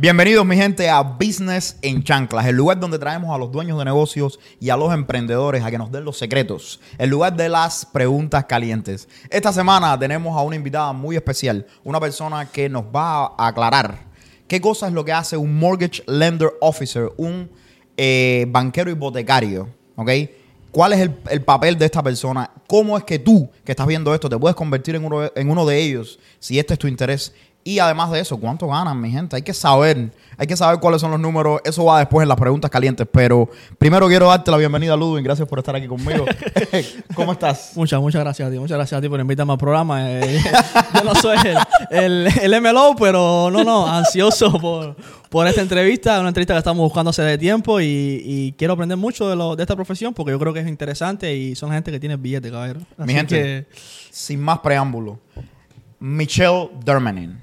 Bienvenidos mi gente a Business en Chanclas, el lugar donde traemos a los dueños de negocios y a los emprendedores a que nos den los secretos, el lugar de las preguntas calientes. Esta semana tenemos a una invitada muy especial, una persona que nos va a aclarar qué cosa es lo que hace un mortgage lender officer, un eh, banquero hipotecario, ¿ok? ¿Cuál es el, el papel de esta persona? ¿Cómo es que tú, que estás viendo esto, te puedes convertir en uno, en uno de ellos si este es tu interés? Y además de eso, ¿cuánto ganan, mi gente? Hay que saber, hay que saber cuáles son los números. Eso va después en las preguntas calientes. Pero primero quiero darte la bienvenida, Ludwig. Gracias por estar aquí conmigo. ¿Cómo estás? Muchas, muchas gracias a ti. Muchas gracias a ti por invitarme al programa. Eh, yo no soy el, el, el, MLO, pero no, no, ansioso por, por esta entrevista. Una entrevista que estamos buscando hace de tiempo y, y quiero aprender mucho de, lo, de esta profesión porque yo creo que es interesante y son gente que tiene billetes, caballero. Así Mi gente, que... sin más preámbulo. Michelle Dermanin.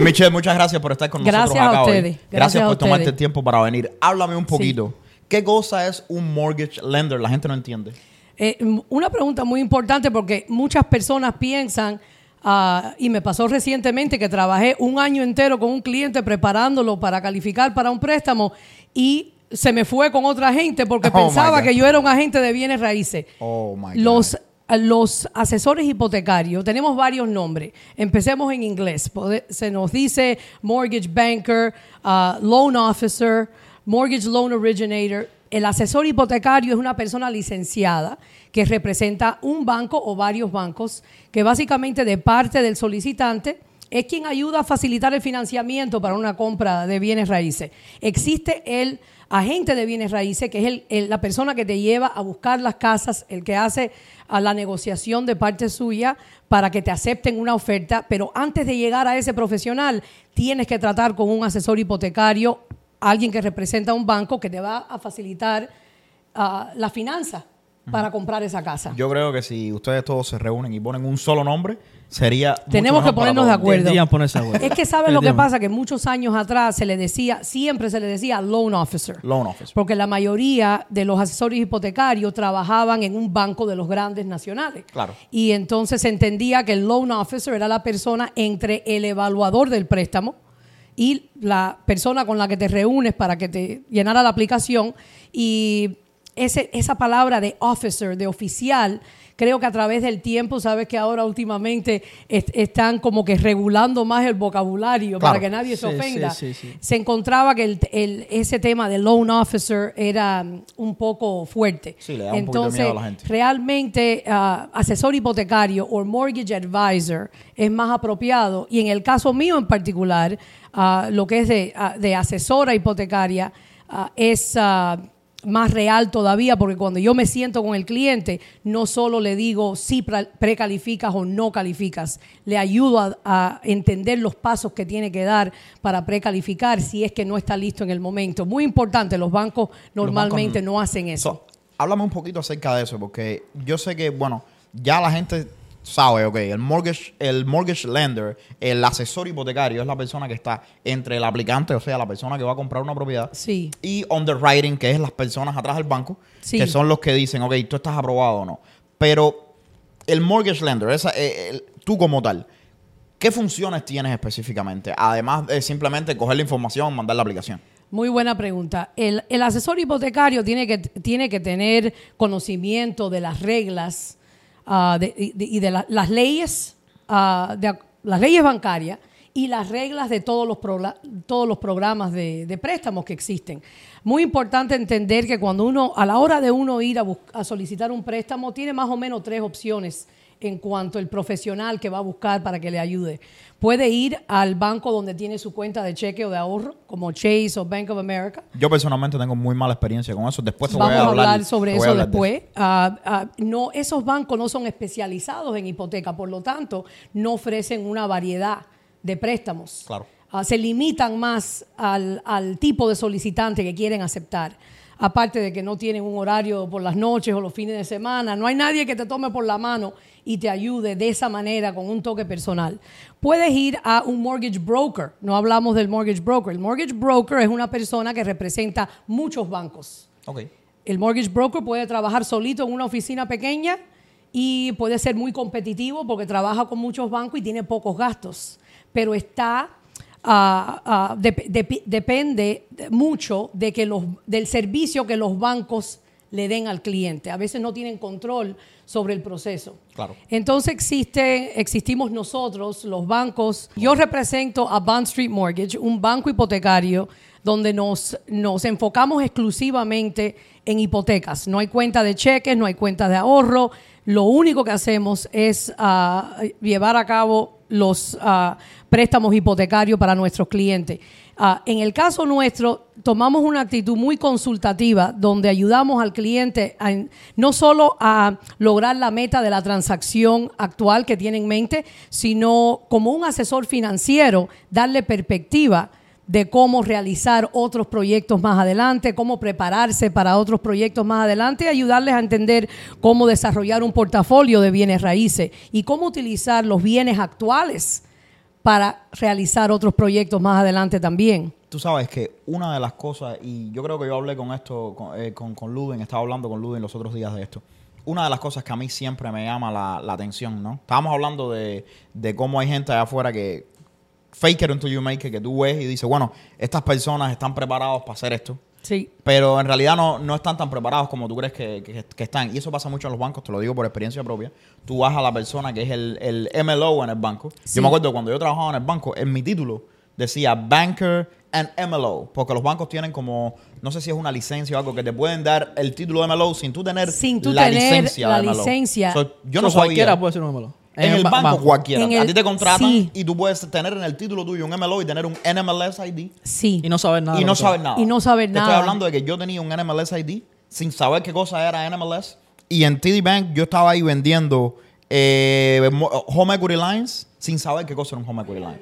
Michelle, muchas gracias por estar con gracias nosotros acá a ustedes. hoy. Gracias, por tomarte el tiempo para venir. Háblame un poquito. ¿Qué cosa es un mortgage lender? La gente no entiende. Eh, una pregunta muy importante porque muchas personas piensan, ah, y me pasó recientemente que trabajé un año entero con un cliente preparándolo para calificar para un préstamo y se me fue con otra gente porque Oh, pensaba que yo era un agente de bienes raíces. Oh, my God. Los, los asesores hipotecarios, tenemos varios nombres. Empecemos en inglés. Se nos dice mortgage banker, ah, loan officer, mortgage loan originator. El asesor hipotecario es una persona licenciada que representa un banco o varios bancos que básicamente de parte del solicitante es quien ayuda a facilitar el financiamiento para una compra de bienes raíces. Existe el agente de bienes raíces, que es el- el- la persona que te lleva a buscar las casas, el que hace a la negociación de parte suya para que te acepten una oferta, pero antes de llegar a ese profesional, tienes que tratar con un asesor hipotecario, alguien que representa un banco que te va a facilitar ah, la finanza para comprar esa casa. Yo creo que si ustedes todos se reúnen y ponen un solo nombre, sería. Tenemos que ponernos de acuerdo. Deberían ponerse de acuerdo. Es que sabes lo que pasa, que muchos años atrás se le decía, siempre se le decía loan officer. Loan officer. Porque la mayoría de los asesores hipotecarios trabajaban en un banco de los grandes nacionales. Claro. Y entonces se entendía que el loan officer era la persona entre el evaluador del préstamo y la persona con la que te reúnes para que te llenara la aplicación. Y ese, esa palabra de officer, de oficial, creo que a través del tiempo, sabes que ahora últimamente est- están como que regulando más el vocabulario Claro. para que nadie se ofenda. sí, sí, sí. Se encontraba que el- el- ese tema de loan officer era mm, un poco fuerte. Sí, le da un Entonces, miedo a la gente. realmente ah, asesor hipotecario o mortgage advisor es más apropiado. Y en el caso mío en particular, ah, lo que es de, ah, de asesora hipotecaria ah, es ah, más real todavía porque cuando yo me siento con el cliente, no solo le digo si pre- precalificas o no calificas, le ayudo a, a entender los pasos que tiene que dar para precalificar si es que no está listo en el momento. Muy importante, los bancos normalmente no hacen eso. So, háblame un poquito acerca de eso, porque yo sé que, bueno, ya la gente sabe, ok, el mortgage, el mortgage lender, el asesor hipotecario es la persona que está entre el aplicante, o sea, la persona que va a comprar una propiedad, Sí. y underwriting, que es las personas atrás del banco, Sí. que son los que dicen, ok, tú estás aprobado o no. Pero el mortgage lender, esa, eh, el- tú como tal, ¿qué funciones tienes específicamente? Además de simplemente coger la información, mandar la aplicación. Muy buena pregunta. El, el asesor hipotecario tiene que, tiene que tener conocimiento de las reglas ah, de- y de, las leyes, ah, de las leyes bancarias y las reglas de todos los, todos los programas de, préstamos que existen. Muy importante entender que cuando uno, a la hora de uno ir a, a solicitar un préstamo, tiene más o menos tres opciones en cuanto al profesional que va a buscar para que le ayude. Puede ir al banco donde tiene su cuenta de cheque o de ahorro, como Chase o Bank of America. Yo personalmente tengo muy mala experiencia con eso. Después te Vamos voy a hablar, hablar sobre eso hablar de después. Ah, ah, no, esos bancos no son especializados en hipoteca, por lo tanto, no ofrecen una variedad de préstamos. Claro. Ah, se limitan más al, al tipo de solicitante que quieren aceptar. Aparte de que no tienen un horario por las noches o los fines de semana, no hay nadie que te tome por la mano y te ayude de esa manera con un toque personal. Puedes ir a un mortgage broker. No hablamos del mortgage broker. El mortgage broker es una persona que representa muchos bancos. El mortgage broker puede trabajar solito en una oficina pequeña y puede ser muy competitivo porque trabaja con muchos bancos y tiene pocos gastos, pero está dep- depende mucho de que los, del servicio que los bancos le den al cliente. A veces no tienen control sobre el proceso. Claro. Entonces existe, existimos nosotros, los bancos. Yo represento a Bond Street Mortgage, un banco hipotecario donde nos, nos enfocamos exclusivamente en hipotecas. No hay cuenta de cheques, no hay cuenta de ahorro. Lo único que hacemos es ah, llevar a cabo los ah, préstamos hipotecarios para nuestros clientes. Ah, en el caso nuestro, tomamos una actitud muy consultativa donde ayudamos al cliente a- no solo a lograr la meta de la transacción actual que tiene en mente, sino como un asesor financiero, darle perspectiva de cómo realizar otros proyectos más adelante, cómo prepararse para otros proyectos más adelante, y ayudarles a entender cómo desarrollar un portafolio de bienes raíces y cómo utilizar los bienes actuales para realizar otros proyectos más adelante también. Tú sabes que una de las cosas, y yo creo que yo hablé con esto, con, eh, con, con Luden, estaba hablando con Luden los otros días de esto. Una de las cosas que a mí siempre me llama la, la atención, ¿no? Estábamos hablando de, de cómo hay gente allá afuera que fake it until you make it, que tú ves y dices, bueno, estas personas están preparados para hacer esto. Sí, Pero en realidad no, no están tan preparados como tú crees que, que- que están. Y eso pasa mucho en los bancos, te lo digo por experiencia propia. Tú vas a la persona que es el, el MLO en el banco. Sí. Yo me acuerdo cuando yo trabajaba en el banco, en mi título decía Banker and MLO. Porque los bancos tienen como, no sé si es una licencia o algo, que te pueden dar el título de MLO sin tú tener Sin tú la tener licencia la de MLO. licencia. So, yo no So, cualquiera sabía. puede ser un número. En el ba- banco cualquiera. En a ti te contratan sí. y tú puedes tener en el título tuyo un MLO y tener un NMLS ID sí. Y no saber nada. y no saber nada. Y no saber Te nada. Estoy hablando de que yo tenía un NMLS ID sin saber qué cosa era NMLS. Y en TD Bank yo estaba ahí vendiendo eh, home equity lines sin saber qué cosa era un home equity line.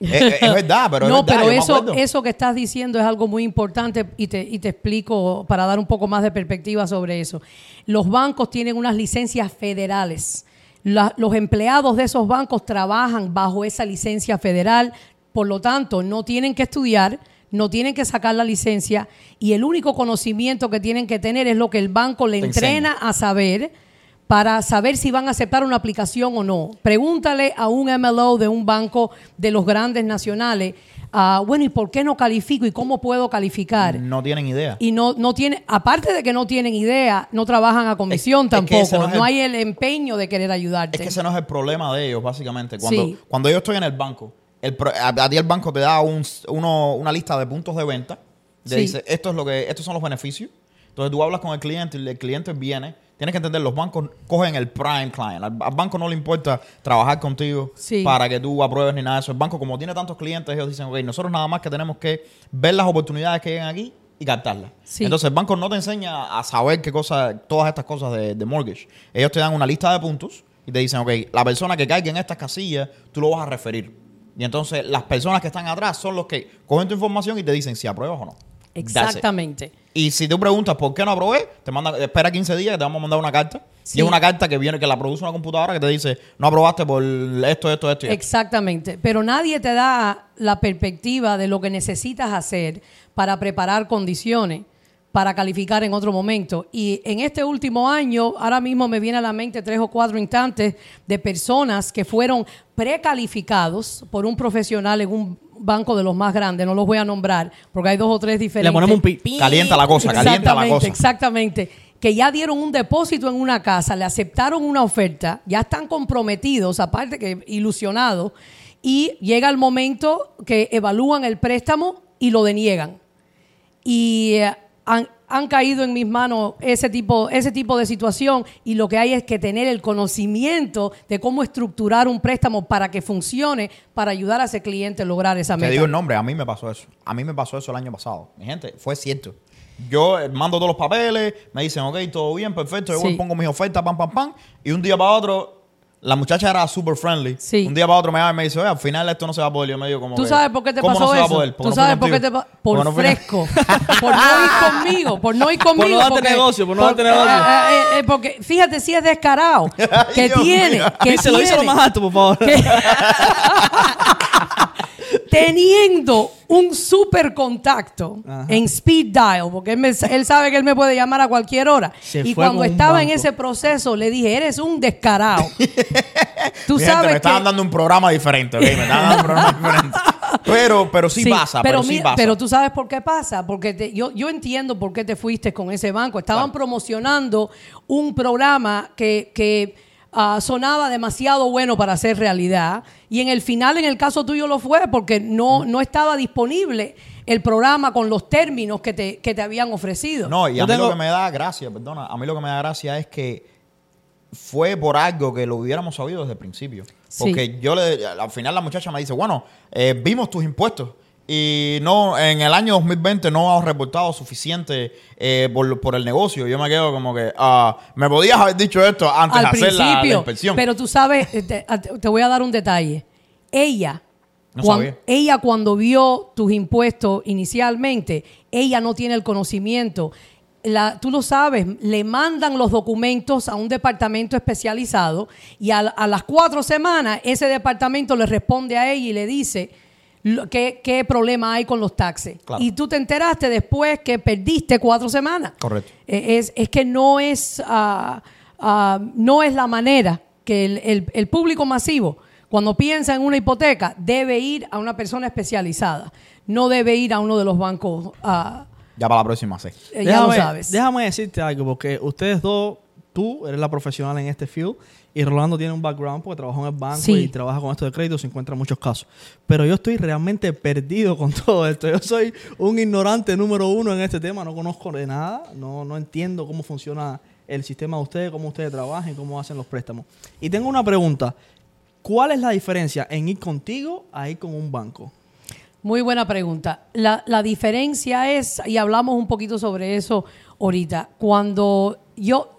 es, es- es verdad, pero no, es verdad, pero eso, eso que estás diciendo es algo muy importante y te, y te explico para dar un poco más de perspectiva sobre eso. Los bancos tienen unas licencias federales. La- los empleados de esos bancos trabajan bajo esa licencia federal, por lo tanto, no tienen que estudiar, no tienen que sacar la licencia y el único conocimiento que tienen que tener es lo que el banco le Te entrena a saber para saber si van a aceptar una aplicación o no. Pregúntale a un MLO de un banco de los grandes nacionales, ah, bueno, ¿y por qué no califico y cómo puedo calificar? No tienen idea. Y no, no tiene, aparte de que no tienen idea, no trabajan a comisión Es- es que tampoco. no no es el- hay el empeño de querer ayudarte. Es que ese no es el problema de ellos, básicamente. Cuando, Sí. cuando yo estoy en el banco, el a, a ti el banco te da un, uno- una lista de puntos de venta. Te Sí. dice, esto es lo que, estos son los beneficios. Entonces tú hablas con el cliente y el cliente viene. Tienes que entender, los bancos cogen el prime client. Al, al banco no le importa trabajar contigo Sí. para que tú apruebes ni nada de eso. El banco, como tiene tantos clientes, ellos dicen, ok, nosotros nada más que tenemos que ver las oportunidades que llegan aquí y captarlas. Sí. Entonces el banco no te enseña a saber qué cosa, todas estas cosas de, de mortgage. Ellos te dan una lista de puntos y te dicen, ok, la persona que caiga en estas casillas, tú lo vas a referir. Y entonces las personas que están atrás son los que cogen tu información y te dicen si apruebas o no. Exactamente. Y si tú preguntas por qué no aprobé, te manda, espera 15 días que te vamos a mandar una carta. Sí. Y es una carta que viene, que la produce una computadora que te dice, no aprobaste por esto, esto, esto. y esto". Exactamente, pero nadie te da la perspectiva de lo que necesitas hacer para preparar condiciones para calificar en otro momento. Y en este último año, ahora mismo me viene a la mente tres o cuatro instantes de personas que fueron precalificados por un profesional en un banco de los más grandes, no los voy a nombrar porque hay dos o tres diferentes. Le ponemos un pi. Calienta la cosa, calienta la cosa. Exactamente. Que ya dieron un depósito en una casa, le aceptaron una oferta, ya están comprometidos, aparte que ilusionados, y llega el momento que evalúan el préstamo y lo deniegan. Y eh, han, caído en mis manos ese tipo, ese tipo de situación y lo que hay es que tener el conocimiento de cómo estructurar un préstamo para que funcione, para ayudar a ese cliente a lograr esa Te meta. digo el nombre, a mí me pasó eso. A mí me pasó eso el año pasado. Mi gente, fue cierto. Yo eh, mando todos los papeles, me dicen, ok, todo bien, perfecto. Yo voy, pongo mis ofertas, pam, pam, pam. Y un día para otro, la muchacha era super friendly. Sí. Un día para otro me llama y me dice, oye, al final esto no se va a poder. Yo me digo, como ¿Tú que, sabes por qué te ¿cómo pasó no eso? ¿Tú no sabes por qué te contigo? pa- Por no fresco. por no ir conmigo. Por no ir conmigo. no darte porque- negocio, por no darte negocio. eh, eh, eh, porque fíjate si es descarado. que Dios tiene. Que Díselo, díselo tiene- más alto, por favor. teniendo un super contacto Ajá. en speed dial, porque él, me- él sabe que él me puede llamar a cualquier hora. Se y cuando estaba en ese proceso, le dije, eres un descarado. Tú Mi gente, sabes me que... estaban dando un programa diferente, ¿ok? Me estaban dando un programa diferente. Pero, pero sí, pasa, pero, sí mira, pasa. pero tú sabes por qué pasa, porque te- yo, yo entiendo por qué te fuiste con ese banco. Estaban promocionando un programa que, que, ah, sonaba demasiado bueno para ser realidad y en el final, en el caso tuyo, lo fue porque no, no estaba disponible el programa con los términos que te, que te habían ofrecido. No, y Yo a mí tengo- lo que me da gracia, perdona, a mí lo que me da gracia es que fue por algo que lo hubiéramos sabido desde el principio. Sí. Porque yo le, al final la muchacha me dice, bueno, eh, vimos tus impuestos y no en el año 2020 no has reportado suficiente eh, por, por el negocio. Yo me quedo como que, ah, me podías haber dicho esto antes Al de hacer la- inspección. Pero tú sabes, eh, te, te voy a dar un detalle. Ella, No cuan- sabía. ella cuando vio tus impuestos inicialmente, ella no tiene el conocimiento. La- tú lo sabes, le mandan los documentos a un departamento especializado y a, a las cuatro semanas ese departamento le responde a ella y le dice lo- qué, qué problema hay con los taxes. Claro. Y tú te enteraste después que perdiste cuatro semanas. Correcto. Eh, Es, es que no es, ah, ah, no es la manera que el, el- el público masivo, cuando piensa en una hipoteca, debe ir a una persona especializada. No debe ir a uno de los bancos. ah, Ya para la próxima, sí. eh, ya lo sabes. Déjame decirte algo, porque ustedes dos, tú eres la profesional en este field y Rolando tiene un background porque trabajó en el banco Sí. y trabaja con esto de crédito, se encuentra en muchos casos. Pero yo estoy realmente perdido con todo esto. Yo soy un ignorante número uno en este tema, no conozco de nada, no, no entiendo cómo funciona el sistema de ustedes, cómo ustedes trabajan y cómo hacen los préstamos. Y tengo una pregunta. ¿Cuál es la diferencia en ir contigo a ir con un banco? Muy buena pregunta. La, la diferencia es, y hablamos un poquito sobre eso ahorita, cuando yo,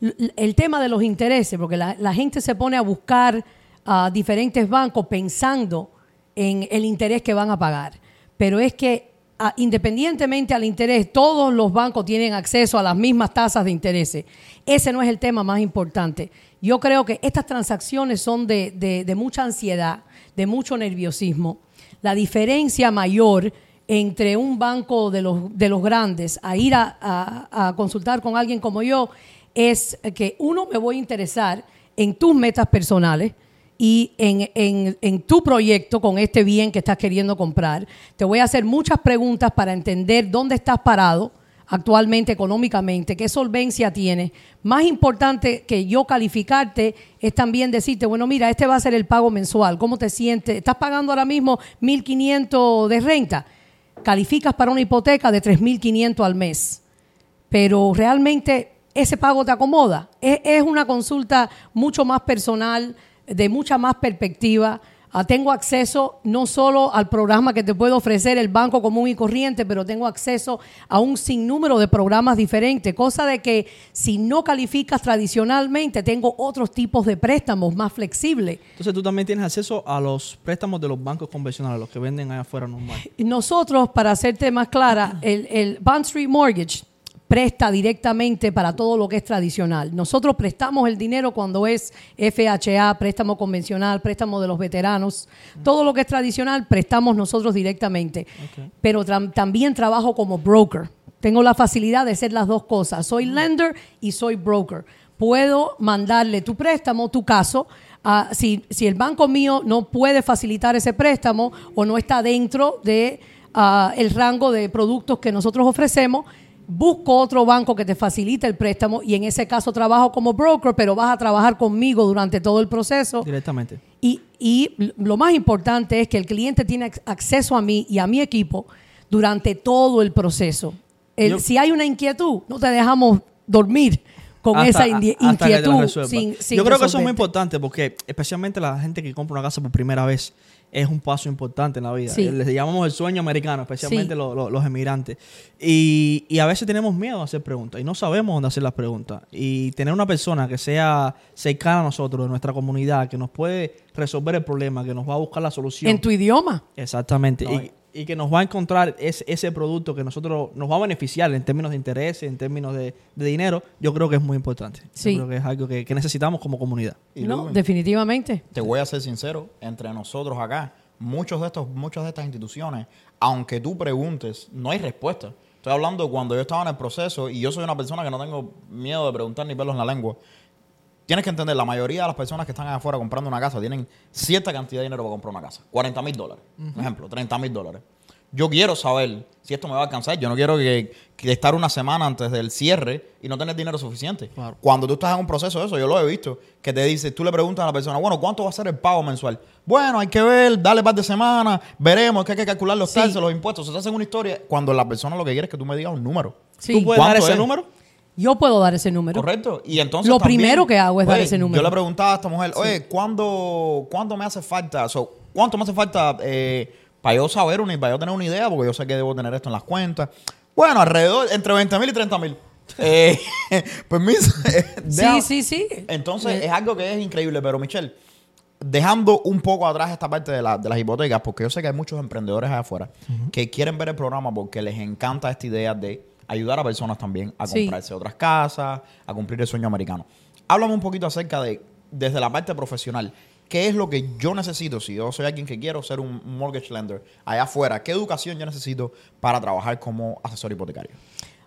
el tema de los intereses, porque la, gente se pone a buscar a diferentes bancos pensando en el interés que van a pagar, pero es que ah, independientemente al interés, todos los bancos tienen acceso a las mismas tasas de interés. Ese no es el tema más importante. Yo creo que estas transacciones son de, de- mucha ansiedad, de mucho nerviosismo. La diferencia mayor entre un banco de los, de los grandes a ir a- a consultar con alguien como yo es que uno me voy a interesar en tus metas personales y en, en- tu proyecto con este bien que estás queriendo comprar. Te voy a hacer muchas preguntas para entender dónde estás parado actualmente económicamente, qué solvencia tienes. Más importante que yo calificarte es también decirte, bueno, mira, este va a ser el pago mensual, ¿cómo te sientes? ¿Estás pagando ahora mismo 1.500 de renta? Calificas para una hipoteca de 3.500 al mes pero realmente ese pago te acomoda. Es, es una consulta mucho más personal, de mucha más perspectiva. Ah, tengo acceso no solo al programa que te puede ofrecer el banco común y corriente, pero tengo acceso a un sinnúmero de programas diferentes, cosa de que si no calificas tradicionalmente, tengo otros tipos de préstamos más flexibles. Entonces tú también tienes acceso a los préstamos de los bancos convencionales, los que venden allá afuera normal. Nosotros, para hacerte más clara, el, el Bond Street Mortgage presta directamente para todo lo que es tradicional. Nosotros prestamos el dinero cuando es FHA, préstamo convencional, préstamo de los veteranos. Todo lo que es tradicional prestamos nosotros directamente. Pero tra- también trabajo como broker. Tengo la facilidad de ser las dos cosas. Soy lender y soy broker. Puedo mandarle tu préstamo, tu caso, si, si el banco mío no puede facilitar ese préstamo o no está dentro de ah, el rango de productos que nosotros ofrecemos, busco otro banco que te facilite el préstamo y en ese caso trabajo como broker, pero vas a trabajar conmigo durante todo el proceso. Directamente. Y, y lo más importante es que el cliente tiene ac- acceso a mí y a mi equipo durante todo el proceso. El- Yo- si hay una inquietud, no te dejamos dormir con Hasta- esa indi- hasta que te la inquietud. sin- sin Yo creo que eso es muy importante porque especialmente la gente que compra una casa por primera vez es un paso importante en la vida. Sí. Eh, Les llamamos el sueño americano, especialmente Sí. los emigrantes. Y, y a veces tenemos miedo a hacer preguntas y no sabemos dónde hacer las preguntas. Y tener una persona que sea cercana a nosotros, de nuestra comunidad, que nos puede resolver el problema, que nos va a buscar la solución. En tu idioma. Exactamente. No, y, y que nos va a encontrar ese, ese producto que nosotros nos va a beneficiar en términos de interés, en términos de, de dinero, yo creo que es muy importante. Sí. Yo creo que es algo que, que necesitamos como comunidad. Y no, definitivamente. Te voy a ser sincero, entre nosotros acá, muchos de estos, muchas de estas instituciones, aunque tú preguntes, no hay respuesta. Estoy hablando de cuando yo estaba en el proceso y yo soy una persona que no tengo miedo de preguntar ni pelos en la lengua. Tienes que entender, la mayoría de las personas que están allá afuera comprando una casa tienen cierta cantidad de dinero para comprar una casa. 40 mil dólares, por ejemplo, 30 mil dólares. Yo quiero saber si esto me va a alcanzar. Yo no quiero que, que estar una semana antes del cierre y no tener dinero suficiente. Claro. Cuando tú estás en un proceso de eso, yo lo he visto, que te dice, tú le preguntas a la persona, bueno, ¿cuánto va a ser el pago mensual? Bueno, hay que ver, dale par de semanas, veremos, que hay que calcular los Sí. taxes, los impuestos. Se te hacen una historia cuando la persona lo que quiere es que tú me digas un número. Sí. ¿Tú puedes dar ¿Cuánto ese es? número? Yo puedo dar ese número. Correcto. Y entonces. Lo también, primero que hago es dar ese número. Yo le preguntaba a esta mujer, oye, ¿cuándo, ¿cuándo me hace falta? So, ¿Cuánto me hace falta eh, para yo saber una, para yo tener una idea? Porque yo sé que debo tener esto en las cuentas. Bueno, alrededor, entre 20 mil y 30 mil. Eh, permiso. Sí, sí, sí. Entonces, Eh, es algo que es increíble, pero Michelle, dejando un poco atrás esta parte de, la- de las hipotecas, porque yo sé que hay muchos emprendedores allá afuera que quieren ver el programa porque les encanta esta idea de ayudar a personas también a Sí. comprarse otras casas, a cumplir el sueño americano. Háblame un poquito acerca de, desde la parte profesional, ¿qué es lo que yo necesito si yo soy alguien que quiero ser un mortgage lender allá afuera? ¿Qué educación yo necesito para trabajar como asesor hipotecario?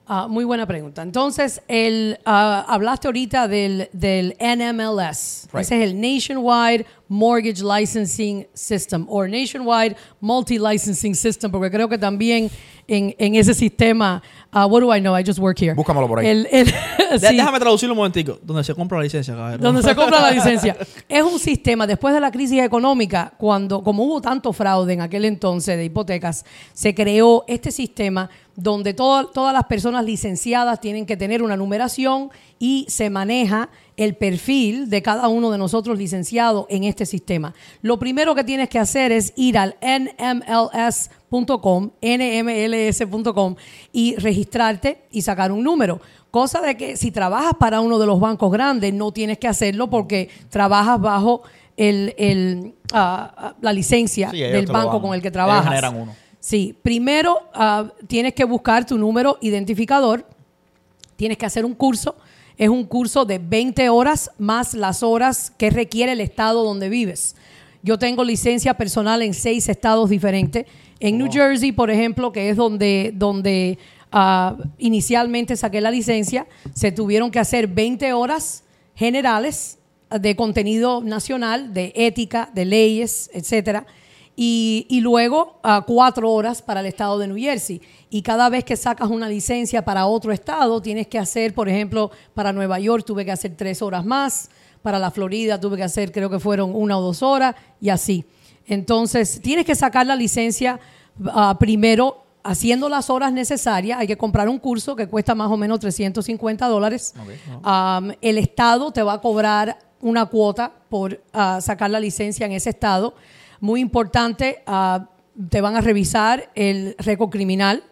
Ah, muy buena pregunta. Entonces, el, ah, hablaste ahorita del, del NMLS. Right. Ese es el Nationwide Mortgage Licensing System o Nationwide Multi-Licensing System, porque creo que también en, en ese sistema, ah, what do I know? I just work here. Búscamelo por ahí. El- el- De- sí. Déjame traducirlo un momentico. Donde se compra la licencia, caballero. donde se compra la licencia. Es un sistema, después de la crisis económica, cuando, como hubo tanto fraude en aquel entonces de hipotecas, se creó este sistema donde todo- todas las personas licenciadas tienen que tener una numeración y se maneja el perfil de cada uno de nosotros licenciados en este sistema. Lo primero que tienes que hacer es ir al nmls.com, nmls.com y registrarte y sacar un número. Cosa de que si trabajas para uno de los bancos grandes, no tienes que hacerlo porque trabajas bajo el, el, ah, la licencia Sí, del banco con el que trabajas. uno. Sí, primero ah, tienes que buscar tu número identificador, tienes que hacer un curso. Es un curso de 20 horas más las horas que requiere el estado donde vives. Yo tengo licencia personal en seis estados diferentes. En New Jersey, por ejemplo, que es donde, donde ah, inicialmente saqué la licencia, se tuvieron que hacer 20 horas generales de contenido nacional, de ética, de leyes, etcétera. Y, y luego ah, cuatro horas para el estado de New Jersey. Y cada vez que sacas una licencia para otro estado, tienes que hacer, por ejemplo, para Nueva York tuve que hacer tres horas más, para la Florida tuve que hacer, creo que fueron una o dos horas, y así. Entonces, tienes que sacar la licencia ah, primero haciendo las horas necesarias. Hay que comprar un curso que cuesta más o menos 350 dólares. Um, el Estado te va a cobrar una cuota por ah, sacar la licencia en ese Estado. Muy importante, ah, te van a revisar el récord criminal,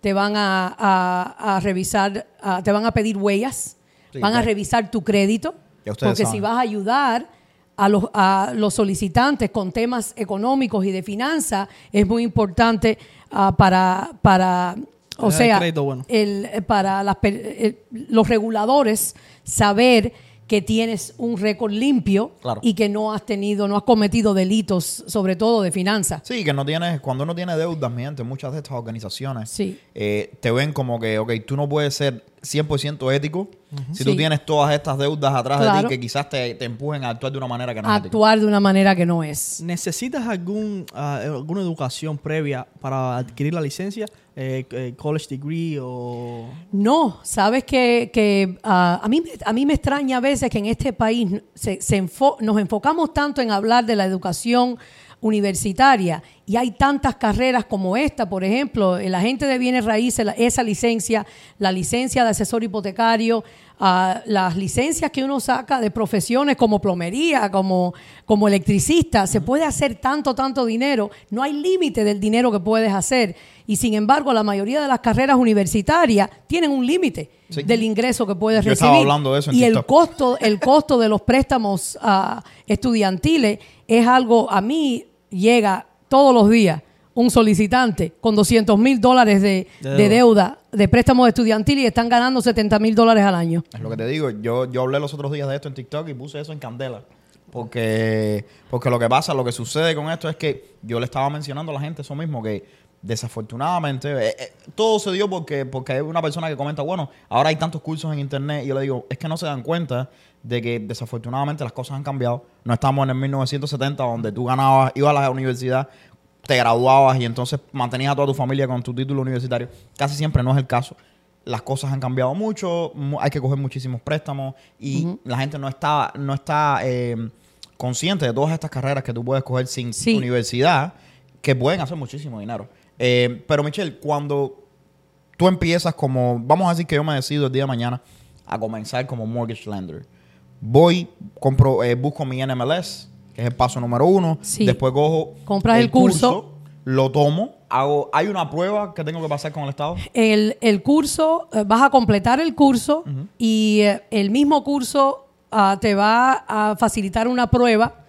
te van a, a- a revisar, ah, te van a pedir huellas, Sí, van a revisar tu crédito, porque saben. si vas a ayudar a los, a los solicitantes con temas económicos y de finanzas, es muy importante ah, para, para, o el sea, bueno. el- eh, para las per- eh, los reguladores saber que tienes un récord limpio Claro. y que no has tenido, no has cometido delitos, sobre todo de finanzas. Sí, que no tienes, cuando uno tiene deudas, mi gente, muchas de estas organizaciones Sí. eh, te ven como que, ok, tú no puedes ser 100% ético si tú Sí. tienes todas estas deudas atrás de ti que quizás te, te empujen a actuar de una manera que no es. Actuar de una manera que no es. ¿Necesitas algún, ah, alguna educación previa para adquirir la licencia? Eh, eh, college degree o... No, sabes que, que, ah, a, mí, a mí me extraña a veces que en este país se, se enfo- nos enfocamos tanto en hablar de la educación universitaria y hay tantas carreras como esta, por ejemplo, el agente de bienes raíces, la- esa licencia, la licencia de asesor hipotecario, ah, las licencias que uno saca de profesiones como plomería, como, como electricista, se puede hacer tanto, tanto dinero, no hay límite del dinero que puedes hacer y sin embargo la mayoría de las carreras universitarias tienen un límite Sí. del ingreso que puedes Yo recibir. estaba hablando de eso en y el costo, el costo de los préstamos ah, estudiantiles es algo, a mí llega todos los días un solicitante con 200 mil dólares de, De de deuda. de préstamos estudiantiles y están ganando 70 mil dólares al año. Es lo que te digo. Yo, yo hablé los otros días de esto en TikTok y puse eso en candela. Porque, porque lo que pasa, lo que sucede con esto es que yo le estaba mencionando a la gente eso mismo, que desafortunadamente eh, eh, todo se dio porque, porque hay una persona que comenta, bueno, ahora hay tantos cursos en internet y yo le digo, es que no se dan cuenta de que desafortunadamente las cosas han cambiado. No estamos en el 1970 donde tú ganabas, ibas a la universidad, te graduabas y entonces mantenías a toda tu familia con tu título universitario. Casi siempre no es el caso. Las cosas han cambiado mucho, mu- hay que coger muchísimos préstamos y la gente no está, no está eh, consciente de todas estas carreras que tú puedes coger sin Sí. universidad que pueden hacer muchísimo dinero. Eh, pero Michelle, cuando tú empiezas como, vamos a decir que yo me decido el día de mañana a comenzar como mortgage lender. Voy, compro, eh, busco mi NMLS, que es el paso número uno. Sí. Después cojo Compras el curso. lo tomo, hago, hay una prueba que tengo que pasar con el Estado. El, el curso, eh, vas a completar el curso y eh, el mismo curso ah, te va a facilitar una prueba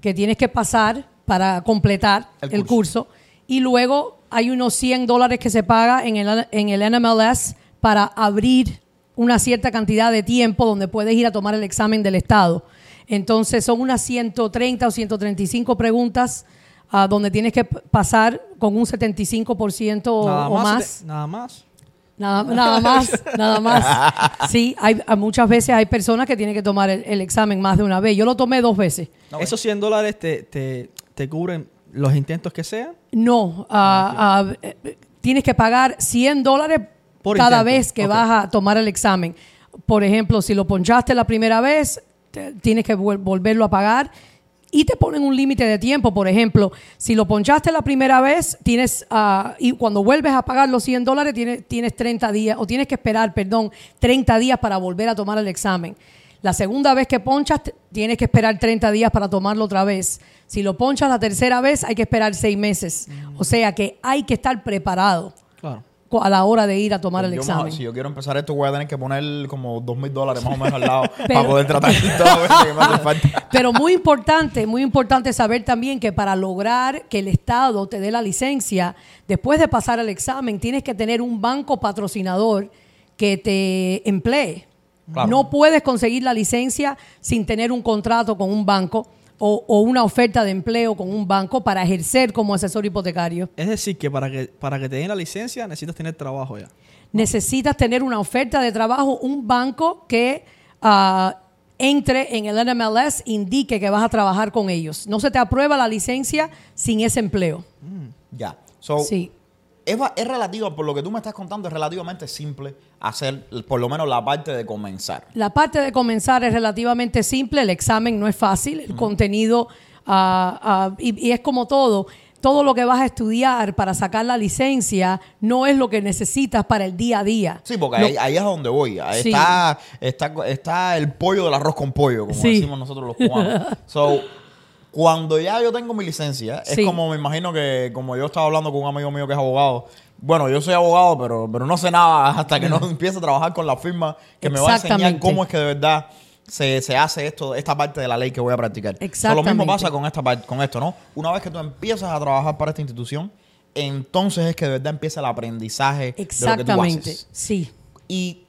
que tienes que pasar para completar El el, curso. Y luego hay unos 100 dólares que se paga en el, en el NMLS para abrir una cierta cantidad de tiempo donde puedes ir a tomar el examen del Estado. Entonces son unas 130 o 135 preguntas ah, donde tienes que pasar con un 75% o, nada o más. más. te- Nada más. Nada, nada más, nada más. Sí, hay, muchas veces hay personas que tienen que tomar el, el examen más de una vez. Yo lo tomé dos veces. Esos 100 dólares te, te, te cubren los intentos que sean. No, ah, ah, eh, tienes que pagar 100 dólares Por cada intento. vez que vas a tomar el examen. Por ejemplo, si lo ponchaste la primera vez, tienes que vol- volverlo a pagar y te ponen un límite de tiempo. Por ejemplo, si lo ponchaste la primera vez, tienes ah, y cuando vuelves a pagar los 100 dólares, tienes, tienes 30 días, o tienes que esperar, perdón, 30 días para volver a tomar el examen. La segunda vez que ponchas, tienes que esperar 30 días para tomarlo otra vez. Si lo ponchas la tercera vez, hay que esperar seis meses. O sea que hay que estar preparado Claro. A la hora de ir a tomar el Yo me- examen. si yo quiero empezar esto, voy a tener que poner como dos mil dólares más o menos al lado Pero- para poder tratar todo eso que me hace falta. Pero muy importante, muy importante saber también que para lograr que el Estado te dé la licencia, después de pasar el examen, tienes que tener un banco patrocinador que te emplee. Claro. No puedes conseguir la licencia sin tener un contrato con un banco o, o una oferta de empleo con un banco para ejercer como asesor hipotecario. Es decir, que para que, para que te den la licencia necesitas tener trabajo ya. necesitas tener una oferta de trabajo, un banco que ah, entre en el NMLS, indique que vas a trabajar con ellos. No se te aprueba la licencia sin ese empleo. Ya. So, Sí. Es, es relativo, por lo que tú me estás contando, es relativamente simple hacer por lo menos la parte de comenzar. La parte de comenzar es relativamente simple, el examen no es fácil, el contenido, ah, ah, y, y es como todo. Todo lo que vas a estudiar para sacar la licencia no es lo que necesitas para el día a día. Sí, porque Lo- ahí, ahí es donde voy. Ahí Sí. está, está, está el pollo del arroz con pollo, como Sí. decimos nosotros los cubanos. so, cuando ya yo tengo mi licencia, es como me imagino que, como yo estaba hablando con un amigo mío que es abogado, bueno, yo soy abogado, pero, pero no sé nada hasta que no empiece a trabajar con la firma que me va a enseñar Exactamente. cómo es que de verdad se, se hace esto, esta parte de la ley que voy a practicar. So, lo mismo Exactamente. pasa con esta parte, con esto, ¿no? Una vez que tú empiezas a trabajar para esta institución, entonces es que de verdad empieza el aprendizaje de lo que tú Exactamente, haces. sí. ¿Y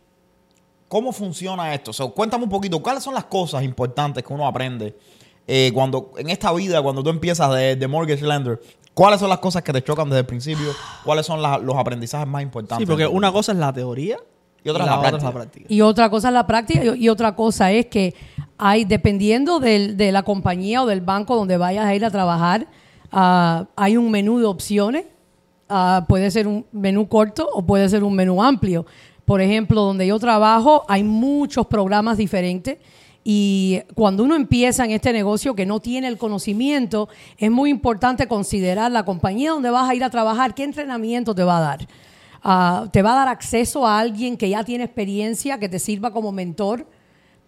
cómo funciona esto? O sea, cuéntame un poquito, ¿cuáles son las cosas importantes que uno aprende eh, cuando en esta vida, cuando tú empiezas de, de mortgage lender? ¿Cuáles son las cosas que te chocan desde el principio? ¿Cuáles son la- los aprendizajes más importantes? Sí, porque una cosa es la teoría Y otra es la otra práctica. Y otra cosa es la práctica y, y otra cosa es que hay, dependiendo del- de la compañía o del banco donde vayas a ir a trabajar, ah, hay un menú de opciones. Ah, puede ser un menú corto o puede ser un menú amplio. Por ejemplo, donde yo trabajo hay muchos programas diferentes y cuando uno empieza en este negocio que no tiene el conocimiento, es muy importante considerar la compañía donde vas a ir a trabajar, qué entrenamiento te va a dar. Ah, te va a dar acceso a alguien que ya tiene experiencia, que te sirva como mentor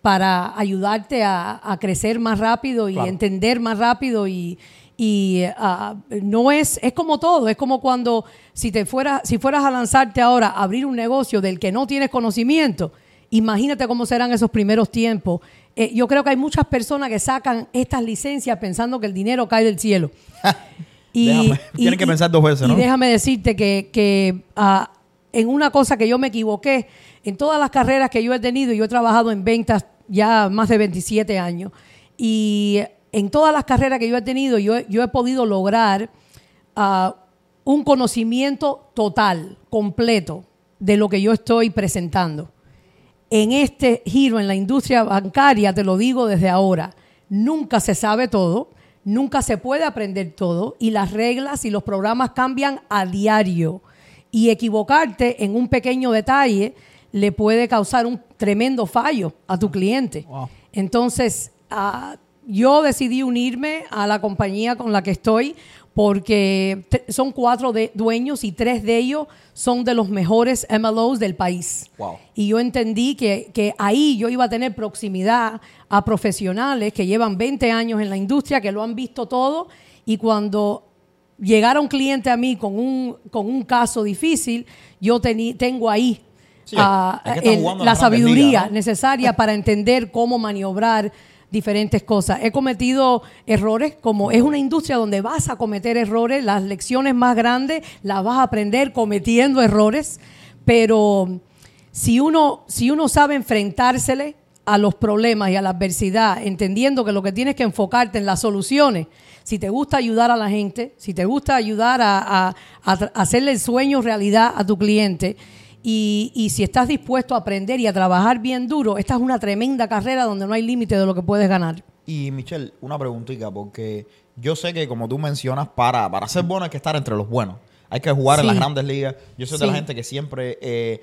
para ayudarte a, a crecer más rápido y Claro. entender más rápido y, y, ah, no es es como todo es como cuando si te fueras si fueras a lanzarte ahora a abrir un negocio del que no tienes conocimiento imagínate cómo serán esos primeros tiempos Eh, yo creo que hay muchas personas que sacan estas licencias pensando que el dinero cae del cielo Déjame- tienen que pensar dos veces, y ¿no? déjame decirte que, que, ah, en una cosa que yo me equivoqué, en todas las carreras que yo he tenido, yo he trabajado en ventas ya más de 27 años, y en todas las carreras que yo he tenido, yo, he- yo he podido lograr ah, un conocimiento total, completo, de lo que yo estoy presentando. En este giro en la industria bancaria, te lo digo desde ahora, nunca se sabe todo, nunca se puede aprender todo y las reglas y los programas cambian a diario. Y equivocarte en un pequeño detalle le puede causar un tremendo fallo a tu cliente. Wow. Entonces, ah, yo decidí unirme a la compañía con la que estoy porque son cuatro de- dueños y tres de ellos son de los mejores MLOs del país. Wow. Y yo entendí que, que ahí yo iba a tener proximidad a profesionales que llevan 20 años en la industria, que lo han visto todo, y cuando llegara un cliente a mí con un, con un caso difícil, yo tení- tengo ahí Sí, ah, el- la sabiduría necesaria para entender cómo maniobrar diferentes cosas. He cometido errores, como es una industria donde vas a cometer errores, las lecciones más grandes las vas a aprender cometiendo errores, pero si uno, si uno sabe enfrentársele a los problemas y a la adversidad, entendiendo que lo que tienes que enfocarte en las soluciones, si te gusta ayudar a la gente, si te gusta ayudar a, a- hacerle el sueño realidad a tu cliente, y, y si estás dispuesto a aprender y a trabajar bien duro, esta es una tremenda carrera donde no hay límite de lo que puedes ganar. Y Michelle, una preguntita, porque yo sé que como tú mencionas, para, para ser bueno hay que estar entre los buenos. Hay que jugar en Sí. las grandes ligas. Yo soy de la Sí. gente que siempre eh,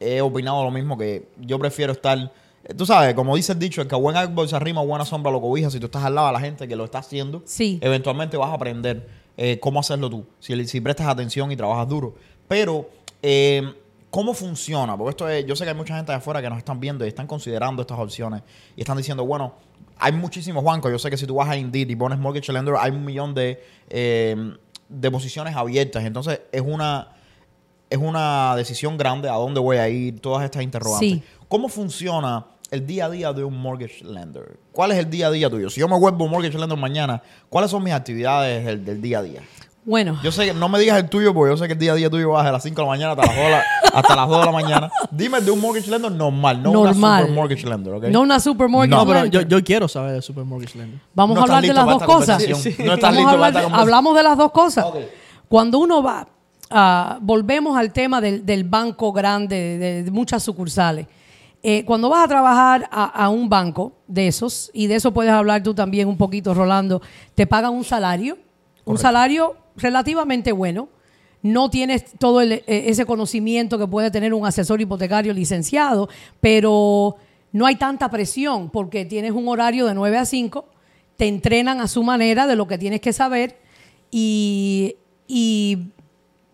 he opinado lo mismo, que yo prefiero estar... eh, Tú sabes, como dice el dicho, el que a buen árbol se arrima, buena sombra lo cobija. Si tú estás al lado de la gente que lo está haciendo, Sí. eventualmente vas a aprender eh, cómo hacerlo tú. Si, si prestas atención y trabajas duro. Pero, eh, ¿cómo funciona? Porque esto es, yo sé que hay mucha gente de afuera que nos están viendo y están considerando estas opciones y están diciendo, bueno, hay muchísimos bancos. Yo sé que si tú vas a Indeed y pones Mortgage Lender, hay un millón de, eh, de posiciones abiertas. Entonces, es una, es una decisión grande a dónde voy a ir, todas estas interrogantes. Sí. ¿Cómo funciona el día a día de un mortgage lender? ¿Cuál es el día a día tuyo? Si yo me vuelvo mortgage lender mañana, ¿cuáles son mis actividades del, del día a día? Bueno, Yo sé que no me digas el tuyo porque yo sé que el día a día tuyo va desde las 5 de la mañana hasta las 2 de la, hasta las 2 de la mañana. Dime de un mortgage lender normal, no normal. una super mortgage lender, ¿ok? No una super mortgage No, pero yo, lender. yo quiero saber de Super Mortgage Lender. Vamos No a hablar de las dos cosas. Sí, sí. No estás Vamos listo a para esta hablamos de las dos cosas. Cuando uno va, ah, volvemos al tema del, del banco grande, de, de muchas sucursales. Eh, cuando vas a trabajar a, a un banco de esos, y de eso puedes hablar tú también un poquito, Rolando, te pagan un salario, un salario relativamente bueno. No tienes todo eh, ese conocimiento que puede tener un asesor hipotecario licenciado, pero no hay tanta presión porque tienes un horario de 9 a 5, te entrenan a su manera de lo que tienes que saber y,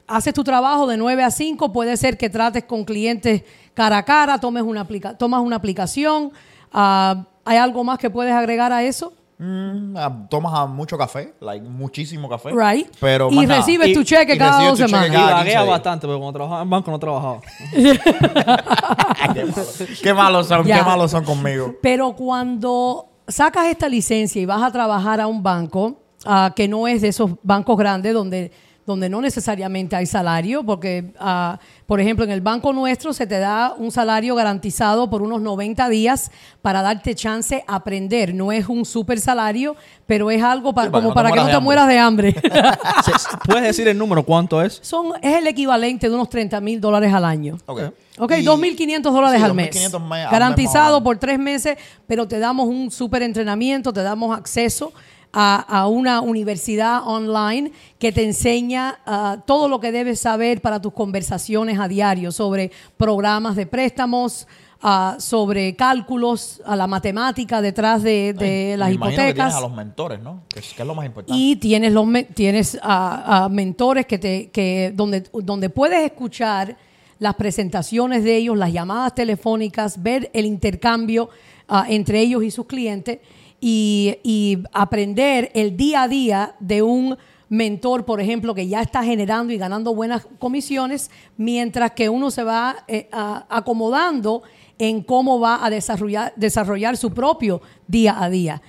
haces tu trabajo de 9 a 5, puede ser que trates con clientes cara a cara, tomes una tomas una aplicación. Ah, ¿Hay algo más que puedes agregar a eso? Mm, tomas mucho café, like, muchísimo café. Right. Pero y nada. recibes Y- tu cheque y cada dos semanas. Y cada 15 vaguea días. bastante, porque cuando trabajaba en banco no trabajaba. qué, malos, qué malos son, qué malos son conmigo. Pero cuando sacas esta licencia y vas a trabajar a un banco, ah, que no es de esos bancos grandes donde, donde no necesariamente hay salario, porque, ah, por ejemplo, en el banco nuestro se te da un salario garantizado por unos 90 días para darte chance a aprender. No es un super salario, pero es algo Sí, para como no para que no te hambre. mueras de hambre. ¿Puedes decir el número cuánto es? Son, es el equivalente de unos 30 mil dólares al año. Ok. Ok, Y- 2.500 dólares sí, al mes. 2.500 me- al Garantizado mes más o menos. por tres meses, pero te damos un súper entrenamiento, te damos acceso a, a una universidad online que te enseña ah, todo lo que debes saber para tus conversaciones a diario sobre programas de préstamos, ah, sobre cálculos, a la matemática detrás de, de las me imagino que tienes hipotecas. a los mentores, ¿no? Que es, que es lo más importante. Y tienes los tienes a, a mentores que te que donde donde puedes escuchar las presentaciones de ellos, las llamadas telefónicas, ver el intercambio ah, entre ellos y sus clientes y, aprender el día a día de un mentor, por ejemplo, que ya está generando y ganando buenas comisiones, mientras que uno se va eh, acomodando en cómo va a desarrollar, desarrollar su propio día a día.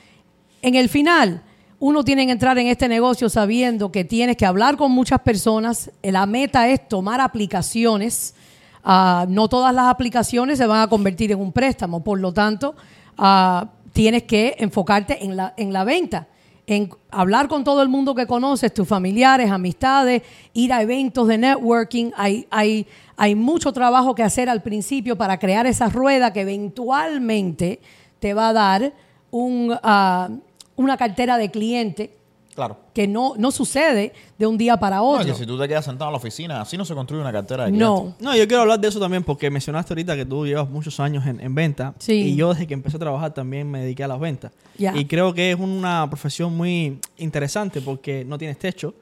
En el final, uno tiene que entrar en este negocio sabiendo que tienes que hablar con muchas personas. La meta es tomar aplicaciones. Ah, no todas las aplicaciones se van a convertir en un préstamo. Por lo tanto, ah, tienes que enfocarte en la, en la venta, en hablar con todo el mundo que conoces, tus familiares, amistades, ir a eventos de networking. Hay, hay, hay mucho trabajo que hacer al principio para crear esa rueda que eventualmente te va a dar un, ah, una cartera de cliente Claro. que no, no sucede de un día para No, otro. que si tú te quedas sentado en la oficina, así no se construye una cartera de clientes. No. No, yo quiero hablar de eso también porque mencionaste ahorita que tú llevas muchos años en, en venta. Sí. Y yo desde que empecé a trabajar también me dediqué a las ventas. Ya. Y creo que es una profesión muy interesante porque no tienes techo,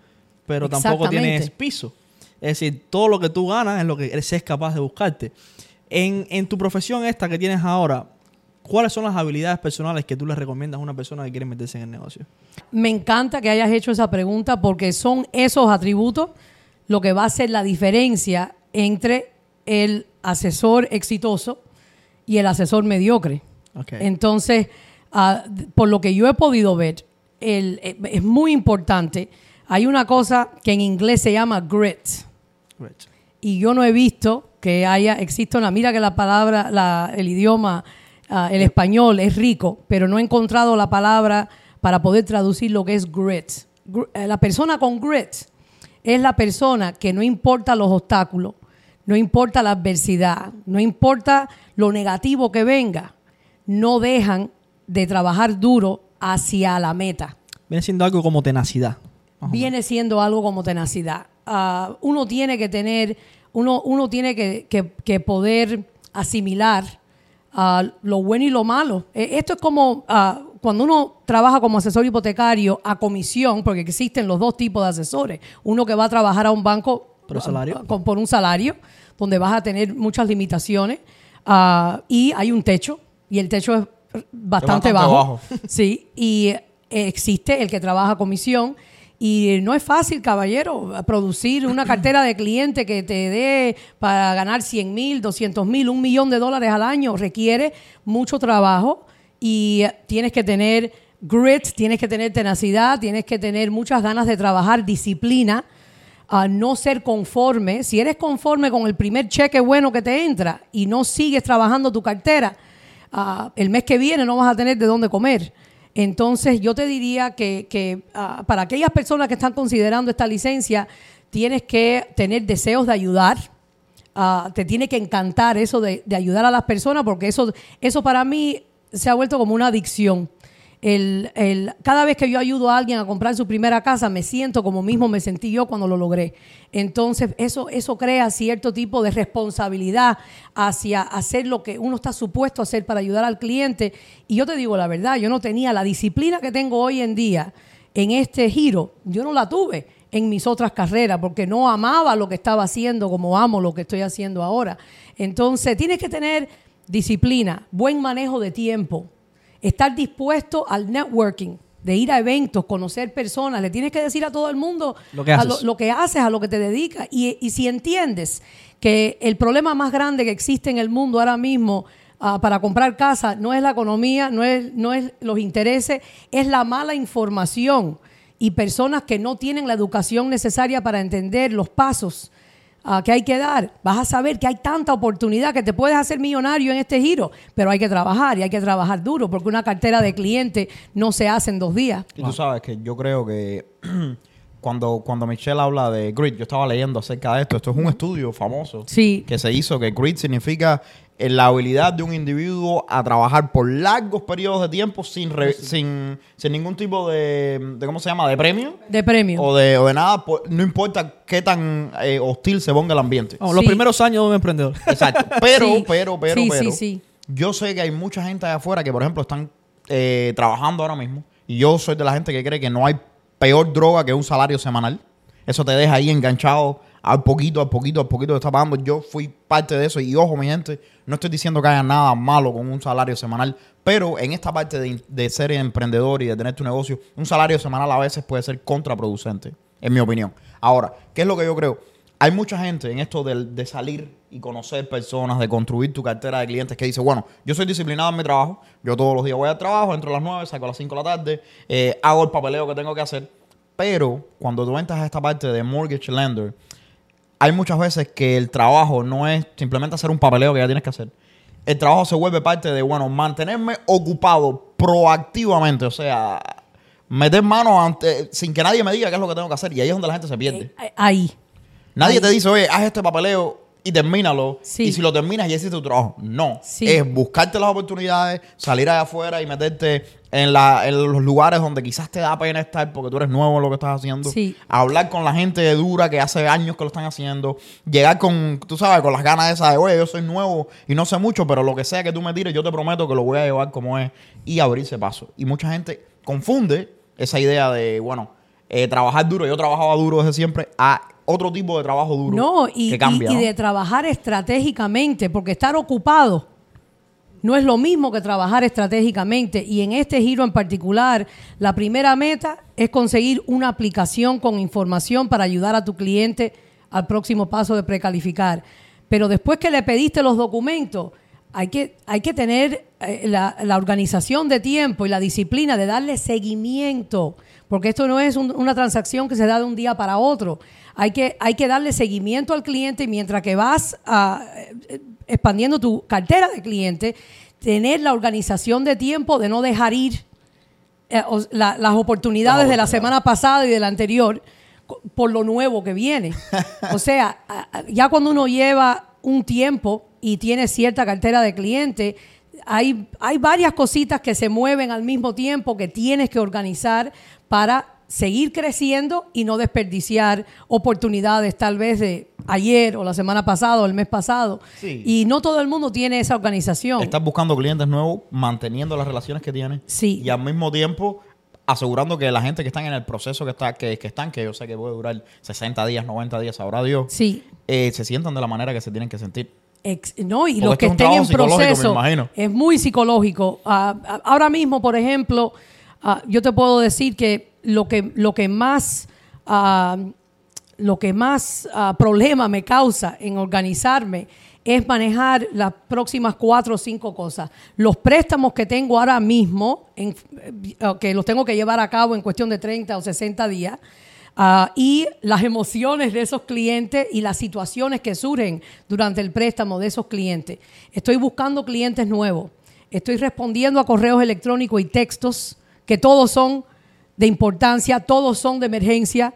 pero tampoco tienes piso. Es decir, todo lo que tú ganas es lo que eres es capaz de buscarte. En, en tu profesión esta que tienes ahora, ¿cuáles son las habilidades personales que tú le recomiendas a una persona que quiere meterse en el negocio? Me encanta que hayas hecho esa pregunta porque son esos atributos lo que va a hacer la diferencia entre el asesor exitoso y el asesor mediocre. Ok. Entonces, ah, por lo que yo he podido ver, el- eh, es muy importante. Hay una cosa que en inglés se llama grit. Great. y yo no he visto que haya, existe una, mira que la palabra, la- el idioma, ah, el español es rico, pero no he encontrado la palabra para poder traducir lo que es grit. Gr- eh, la persona con grit es la persona que no importa los obstáculos, no importa la adversidad, no importa lo negativo que venga, no dejan de trabajar duro hacia la meta Viene siendo algo como tenacidad. viene siendo algo como tenacidad. Ah, uno tiene que tener, uno, uno tiene que, que- que poder asimilar ah, lo bueno y lo malo. Eh, Esto es como ah, cuando uno trabaja como asesor hipotecario a comisión, porque existen los dos tipos de asesores. Uno que va a trabajar a un banco ¿Por un salario? ah, con- por un salario, donde vas a tener muchas limitaciones, ah, y hay un techo, y el techo es bastante, bastante bajo. bajo. Sí, y eh, existe el que trabaja a comisión. Y no es fácil, caballero, producir una cartera de cliente que te dé para ganar 100 mil, 200 mil, un millón de dólares al año. Requiere mucho trabajo y tienes que tener grit, tienes que tener tenacidad, tienes que tener muchas ganas de trabajar, disciplina, a no ser conforme. Si eres conforme con el primer cheque bueno que te entra y no sigues trabajando tu cartera, ah, el mes que viene no vas a tener de dónde comer. Entonces yo te diría que, ah, para aquellas personas que están considerando esta licencia, tienes que tener deseos de ayudar. Ah, te tiene que encantar eso de, de ayudar a las personas porque eso, eso para mí se ha vuelto como una adicción. El, cada vez que yo ayudo a alguien a comprar su primera casa, me siento como mismo me sentí yo cuando lo logré. Entonces, eso, eso crea cierto tipo de responsabilidad hacia hacer lo que uno está supuesto a hacer para ayudar al cliente. Y yo te digo la verdad, yo no tenía la disciplina que tengo hoy en día en este giro, yo no la tuve en mis otras carreras porque no amaba lo que estaba haciendo como amo lo que estoy haciendo ahora. Entonces, tienes que tener disciplina, buen manejo de tiempo, estar dispuesto al networking, de ir a eventos, conocer personas, le tienes que decir a todo el mundo Lo que a haces. lo que haces, a lo que te dedicas. Y, y si entiendes que el problema más grande que existe en el mundo ahora mismo ah, para comprar casa no es la economía, no es, no es los intereses, es la mala información y personas que no tienen la educación necesaria para entender los pasos ah, que hay que dar. Vas a saber que hay tanta oportunidad que te puedes hacer millonario en este giro, pero hay que trabajar y hay que trabajar duro porque una cartera de cliente no se hace en dos días. Y tú sabes que yo creo que cuando, cuando Michelle habla de grit, yo estaba leyendo acerca de esto. Esto es un estudio famoso Sí. que se hizo que grit significa eh, la habilidad de un individuo a trabajar por largos periodos de tiempo sin, re- sin, sin ningún tipo de, de, ¿cómo se llama?, de premio De premio. o de, o de nada, por- no importa qué tan eh, hostil se ponga el ambiente. Vamos, Los Sí. primeros años de un emprendedor. Exacto. Pero, Sí. pero, pero, Sí, pero. sí, sí. Yo sé que hay mucha gente allá afuera que, por ejemplo, están eh, trabajando ahora mismo. Y yo soy de la gente que cree que no hay peor droga que un salario semanal. Eso te deja ahí enganchado al poquito, al poquito, al poquito está pagando. Yo fui parte de eso. Y ojo, mi gente, no estoy diciendo que haya nada malo con un salario semanal. Pero en esta parte de, de ser emprendedor y de tener tu negocio, un salario semanal a veces puede ser contraproducente, en mi opinión. Ahora, ¿qué es lo que yo creo? Hay mucha gente en esto de, de salir y conocer personas, de construir tu cartera de clientes que dice, bueno, yo soy disciplinado en mi trabajo, yo todos los días voy al trabajo, entro a las 9, saco a las 5 de la tarde, eh, hago el papeleo que tengo que hacer, pero cuando tú entras a esta parte de mortgage lender, hay muchas veces que el trabajo no es simplemente hacer un papeleo que ya tienes que hacer. El trabajo se vuelve parte de, bueno, mantenerme ocupado proactivamente, o sea, meter mano ante, sin que nadie me diga qué es lo que tengo que hacer. Y ahí es donde la gente se pierde. Eh, Ahí. Nadie ahí. te dice, oye, haz este papeleo y termínalo. Sí. Y si lo terminas, ya hiciste tu trabajo. No. Sí. Es buscarte las oportunidades, salir allá afuera y meterte en, la, en los lugares donde quizás te da pena estar porque tú eres nuevo en lo que estás haciendo. Sí. Hablar con la gente dura que hace años que lo están haciendo. Llegar con, tú sabes, con las ganas esas de, oye, yo soy nuevo y no sé mucho, pero lo que sea que tú me tires, yo te prometo que lo voy a llevar como es y abrirse paso. Y mucha gente confunde esa idea de, bueno, eh, trabajar duro. Yo trabajaba duro desde siempre a otro tipo de trabajo duro. No, y, que cambia, y- y ¿no? de trabajar estratégicamente, porque estar ocupado no es lo mismo que trabajar estratégicamente. Y en este giro en particular, la primera meta es conseguir una aplicación con información para ayudar a tu cliente al próximo paso de precalificar. Pero después que le pediste los documentos, hay que, hay que tener eh, la, la organización de tiempo y la disciplina de darle seguimiento, porque esto no es un- una transacción que se da de un día para otro. Hay que, hay que darle seguimiento al cliente mientras que vas ah, eh, expandiendo tu cartera de clientes, tener la organización de tiempo de no dejar ir eh, la- las oportunidades de la semana pasada y de la anterior por lo nuevo que viene. O sea, ya cuando uno lleva un tiempo y tiene cierta cartera de clientes, hay, hay varias cositas que se mueven al mismo tiempo que tienes que organizar para seguir creciendo y no desperdiciar oportunidades tal vez de ayer o la semana pasada o el mes pasado. Sí. Y no todo el mundo tiene esa organización. Estás buscando clientes nuevos, manteniendo las relaciones que tienes. Sí. Y al mismo tiempo asegurando que la gente que están en el proceso que está que, que están, que yo sé que puede durar 60 días, 90 días, sabrá Dios, Sí. eh, se sientan de la manera que se tienen que sentir. Ex- no, y Porque los que es estén en trabajo psicológico, me proceso imagino. es muy psicológico. Ah, ahora mismo, por ejemplo, ah, yo te puedo decir que lo que, lo que más, ah, lo que más ah, problema me causa en organizarme es manejar las próximas cuatro o cinco cosas. Los préstamos que tengo ahora mismo, eh, que los tengo que llevar a cabo en cuestión de 30 o 60 días, Ah, y las emociones de esos clientes y las situaciones que surgen durante el préstamo de esos clientes. Estoy buscando clientes nuevos. Estoy respondiendo a correos electrónicos y textos que todos son de importancia, todos son de emergencia.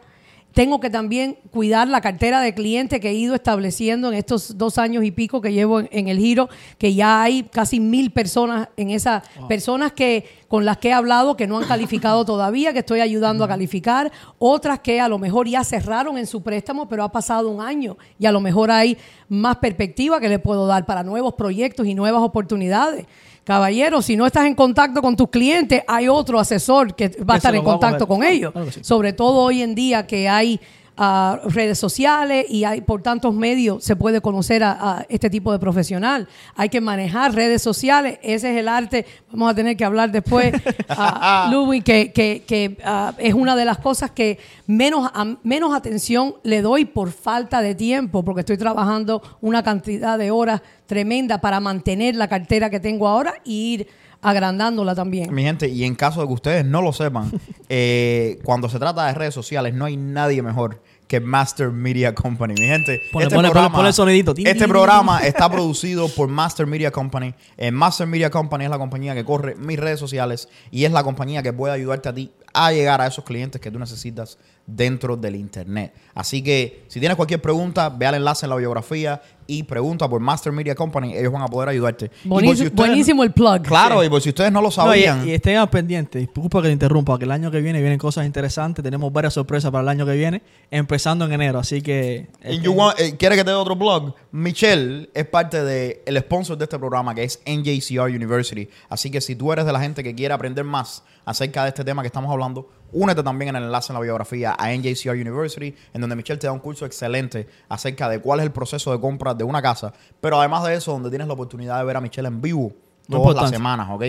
Tengo que también cuidar la cartera de clientes que he ido estableciendo en estos dos años y pico que llevo en, en el giro, que ya hay casi mil personas en esas personas que con las que he hablado que no han calificado todavía, que estoy ayudando a calificar, otras que a lo mejor ya cerraron en su préstamo, pero ha pasado un año y a lo mejor hay más perspectiva que le puedo dar para nuevos proyectos y nuevas oportunidades. Caballero, si no estás en contacto con tus clientes, hay otro asesor que va a estar en contacto con ellos. Claro que sí. Sobre todo hoy en día que hay ah, redes sociales y hay por tantos medios se puede conocer a, a este tipo de profesional. Hay que manejar redes sociales, ese es el arte. Vamos a tener que hablar después, ah, Louis, que, que- que, ah, es una de las cosas que menos, a- menos atención le doy por falta de tiempo, porque estoy trabajando una cantidad de horas tremenda para mantener la cartera que tengo ahora y ir agrandándola también. Mi gente, y en caso de que ustedes no lo sepan, eh, cuando se trata de redes sociales, no hay nadie mejor que Master Media Company. Mi gente, Pone- este pone- programa, pone el sonidito. Tin, este programa está producido por Master Media Company. Eh, Master Media Company es la compañía que corre mis redes sociales y es la compañía que puede ayudarte a ti a llegar a esos clientes que tú necesitas dentro del internet. Así que si tienes cualquier pregunta, ve al enlace en la biografía y pregunta por Master Media Company. Ellos van a poder ayudarte. Si Buenísimo, ustedes- buenísimo el plug. Claro, y por si ustedes no lo No, y, sabían. y estén al pendiente, disculpa que te interrumpa, que el año que viene vienen cosas interesantes, tenemos varias sorpresas para el año que viene, empezando en enero, así que... You want- eh, ¿Quiere que te dé otro blog? Michelle es parte del el sponsor de este programa que es NJCR University. Así que si tú eres de la gente que quiere aprender más acerca de este tema que estamos hablando, únete también en el enlace en la biografía a NJCR University, en donde Michelle te da un curso excelente acerca de cuál es el proceso de compra de una casa. Pero además de eso, donde tienes la oportunidad de ver a Michelle en vivo todas las semanas, ¿ok?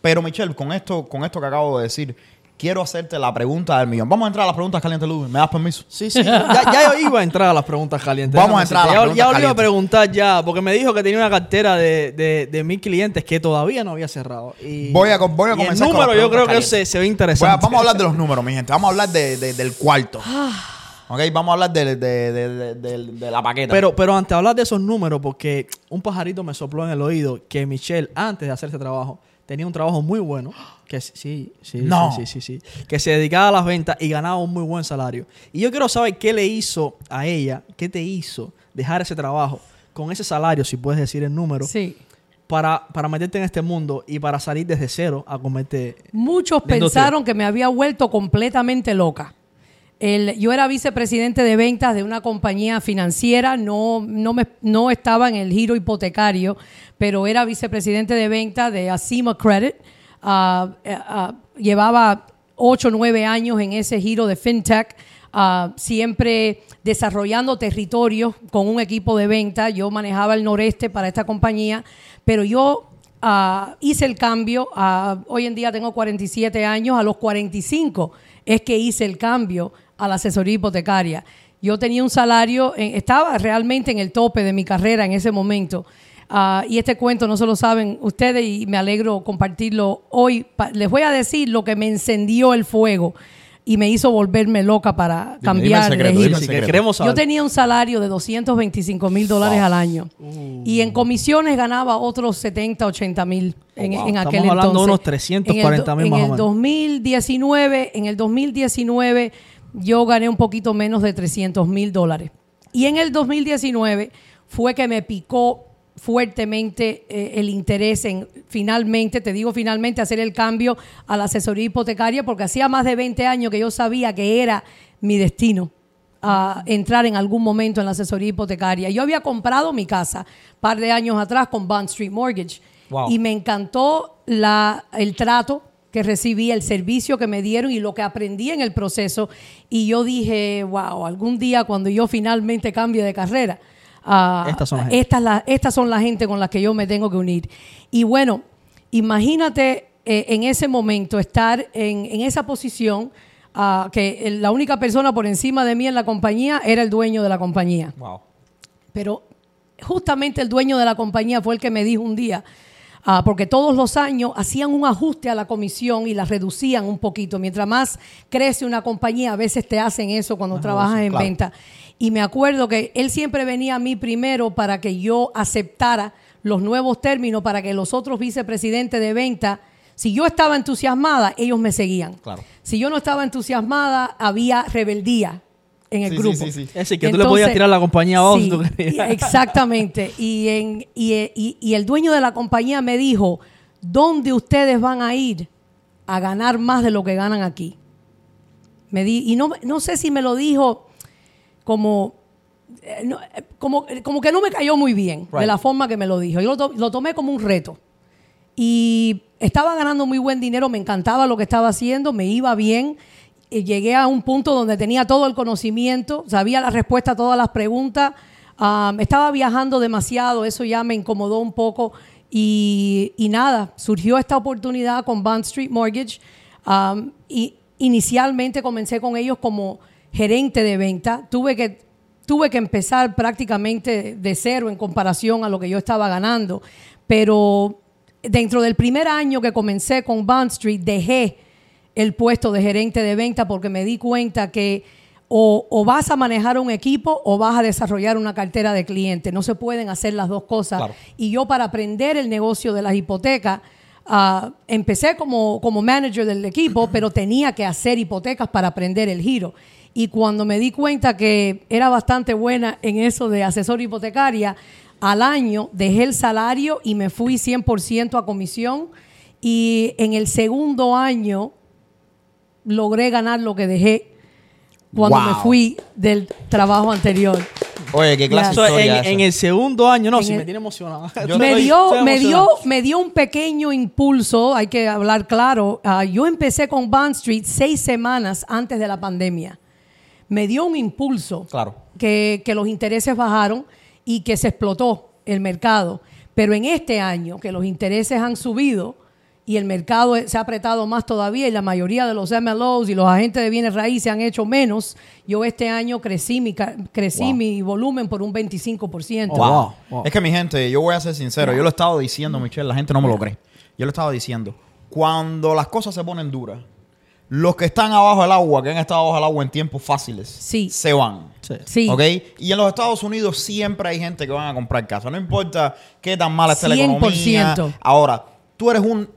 Pero Michelle, con esto, con esto que acabo de decir, quiero hacerte la pregunta del millón. Vamos a entrar a las preguntas calientes, Luis. ¿Me das permiso? Sí, sí, ya, ya yo iba a entrar a las preguntas calientes. Vamos a entrar a las. Ya- preguntas Ya, le iba a calientes. preguntar ya, porque me dijo que tenía una cartera de, de, de mil clientes que todavía no había cerrado. Y, Voy a voy a y el comenzar con las número yo creo que se, se ve interesante. vamos a hablar de los números, mi gente. Vamos a hablar de- de- del cuarto. Ah. Ok, vamos a hablar de, de- de- de- de- de la paqueta. Pero, pero antes de hablar de esos números, porque un pajarito me sopló en el oído que Michelle, antes de hacer este trabajo, tenía un trabajo muy bueno. Que sí, sí, sí, No. sí, sí, sí, sí. Que se dedicaba a las ventas y ganaba un muy buen salario. Y yo quiero saber qué le hizo a ella, qué te hizo dejar ese trabajo con ese salario, si puedes decir el número, Sí. para, para meterte en este mundo y para salir desde cero a comerte. Muchos pensaron que me había vuelto completamente loca. El- yo era vicepresidente de ventas de una compañía financiera, no, no, me, no estaba en el giro hipotecario, pero era vicepresidente de ventas de Acima Credit. Eh, ah, llevaba 8 o 9 años en ese giro de fintech, ah, siempre desarrollando territorios con un equipo de venta. Yo manejaba el noreste para esta compañía, pero yo ah, hice el cambio. ah, hoy en día tengo 47 años, a los 45 es que hice el cambio a la asesoría hipotecaria. Yo tenía un salario, estaba realmente en el tope de mi carrera en ese momento. Ah, y este cuento no se lo saben ustedes y me alegro compartirlo hoy. Les voy a decir lo que me encendió el fuego y me hizo volverme loca para cambiar dime el secreto, de dime el secreto. Yo tenía un salario de 225 mil dólares Wow. al año. Y en comisiones ganaba otros 70, 80 mil en, Oh, wow. en aquel Estamos hablando de entonces. unos 340 mil En más el, o menos. 2019, en el 2019 yo gané un poquito menos de 300 mil dólares. Y en el 2019 fue que me picó fuertemente eh, el interés en finalmente, te digo finalmente, hacer el cambio a la asesoría hipotecaria porque hacía más de 20 años que yo sabía que era mi destino a entrar en algún momento en la asesoría hipotecaria. Yo había comprado mi casa un par de años atrás con Bond Street Mortgage Wow. y me encantó la, el trato que recibí, el servicio que me dieron y lo que aprendí en el proceso. Y yo dije, wow, algún día cuando yo finalmente cambie de carrera, ah, Estas son la gente. estas, la- estas son la gente con las que yo me tengo que unir. Y bueno, imagínate eh, en ese momento estar en, en esa posición, ah, que la única persona por encima de mí en la compañía era el dueño de la compañía. Wow. Pero justamente el dueño de la compañía fue el que me dijo un día, ah, porque todos los años hacían un ajuste a la comisión y la reducían un poquito. Mientras más crece una compañía, a veces te hacen eso cuando trabajas en claro. venta. Y me acuerdo que él siempre venía a mí primero para que yo aceptara los nuevos términos, para que los otros vicepresidentes de venta, si yo estaba entusiasmada, ellos me seguían. Claro. Si yo no estaba entusiasmada, había rebeldía en el Sí, sí, grupo. sí, sí. Es decir, que tú le podías tirar la compañía si sí, Exactamente. Y, en- y, y- y el dueño de la compañía me dijo, ¿dónde ustedes van a ir a ganar más de lo que ganan aquí? Me di, y no, no sé si me lo dijo como, eh, no, eh, como, como que no me cayó muy bien de la forma que me lo dijo. Yo lo, to- lo tomé como un reto. Y estaba ganando muy buen dinero, me encantaba lo que estaba haciendo, me iba bien. Llegué a un punto donde tenía todo el conocimiento, sabía la respuesta a todas las preguntas. Estaba viajando demasiado, eso ya me incomodó un poco. Y, nada, surgió esta oportunidad con Bond Street Mortgage. Y inicialmente comencé con ellos como gerente de venta. Tuve que tuve que empezar prácticamente de cero en comparación a lo que yo estaba ganando. Pero dentro del primer año que comencé con Bond Street, dejé el puesto de gerente de venta porque me di cuenta que o, o vas a manejar un equipo o vas a desarrollar una cartera de clientes. No se pueden hacer las dos cosas. Claro. Y yo para aprender el negocio de las hipotecas, ah, empecé como, como manager del equipo, pero tenía que hacer hipotecas para aprender el giro. Y cuando me di cuenta que era bastante buena en eso de asesor hipotecaria, al año dejé el salario y me fui 100% a comisión. Y en el segundo año logré ganar lo que dejé cuando Wow. me fui del trabajo anterior. Oye, qué clase en, historia esa? en el segundo año, no, En si el- me tiene emocionado. Yo me, estoy- dio, estoy me, dio, me dio un pequeño impulso, hay que hablar claro. Ah, yo empecé con Bond Street seis semanas antes de la pandemia. Me dio un impulso Claro. que, que los intereses bajaron y que se explotó el mercado. Pero en este año, que los intereses han subido y el mercado se ha apretado más todavía y la mayoría de los MLOs y los agentes de bienes raíces han hecho menos, yo este año crecí mi, crecí Wow. mi volumen por un 25%. Oh, wow, wow. Es que mi gente, yo voy a ser sincero, yo lo he estado diciendo, Michelle, la gente no me lo cree. Yo lo he estado diciendo. Cuando las cosas se ponen duras, los que están abajo del agua, que han estado abajo del agua en tiempos fáciles, Sí. se van. Sí. ¿Ok? Y en los Estados Unidos siempre hay gente que van a comprar casa. No importa qué tan mala esté la economía. 100%. Ahora, tú eres un,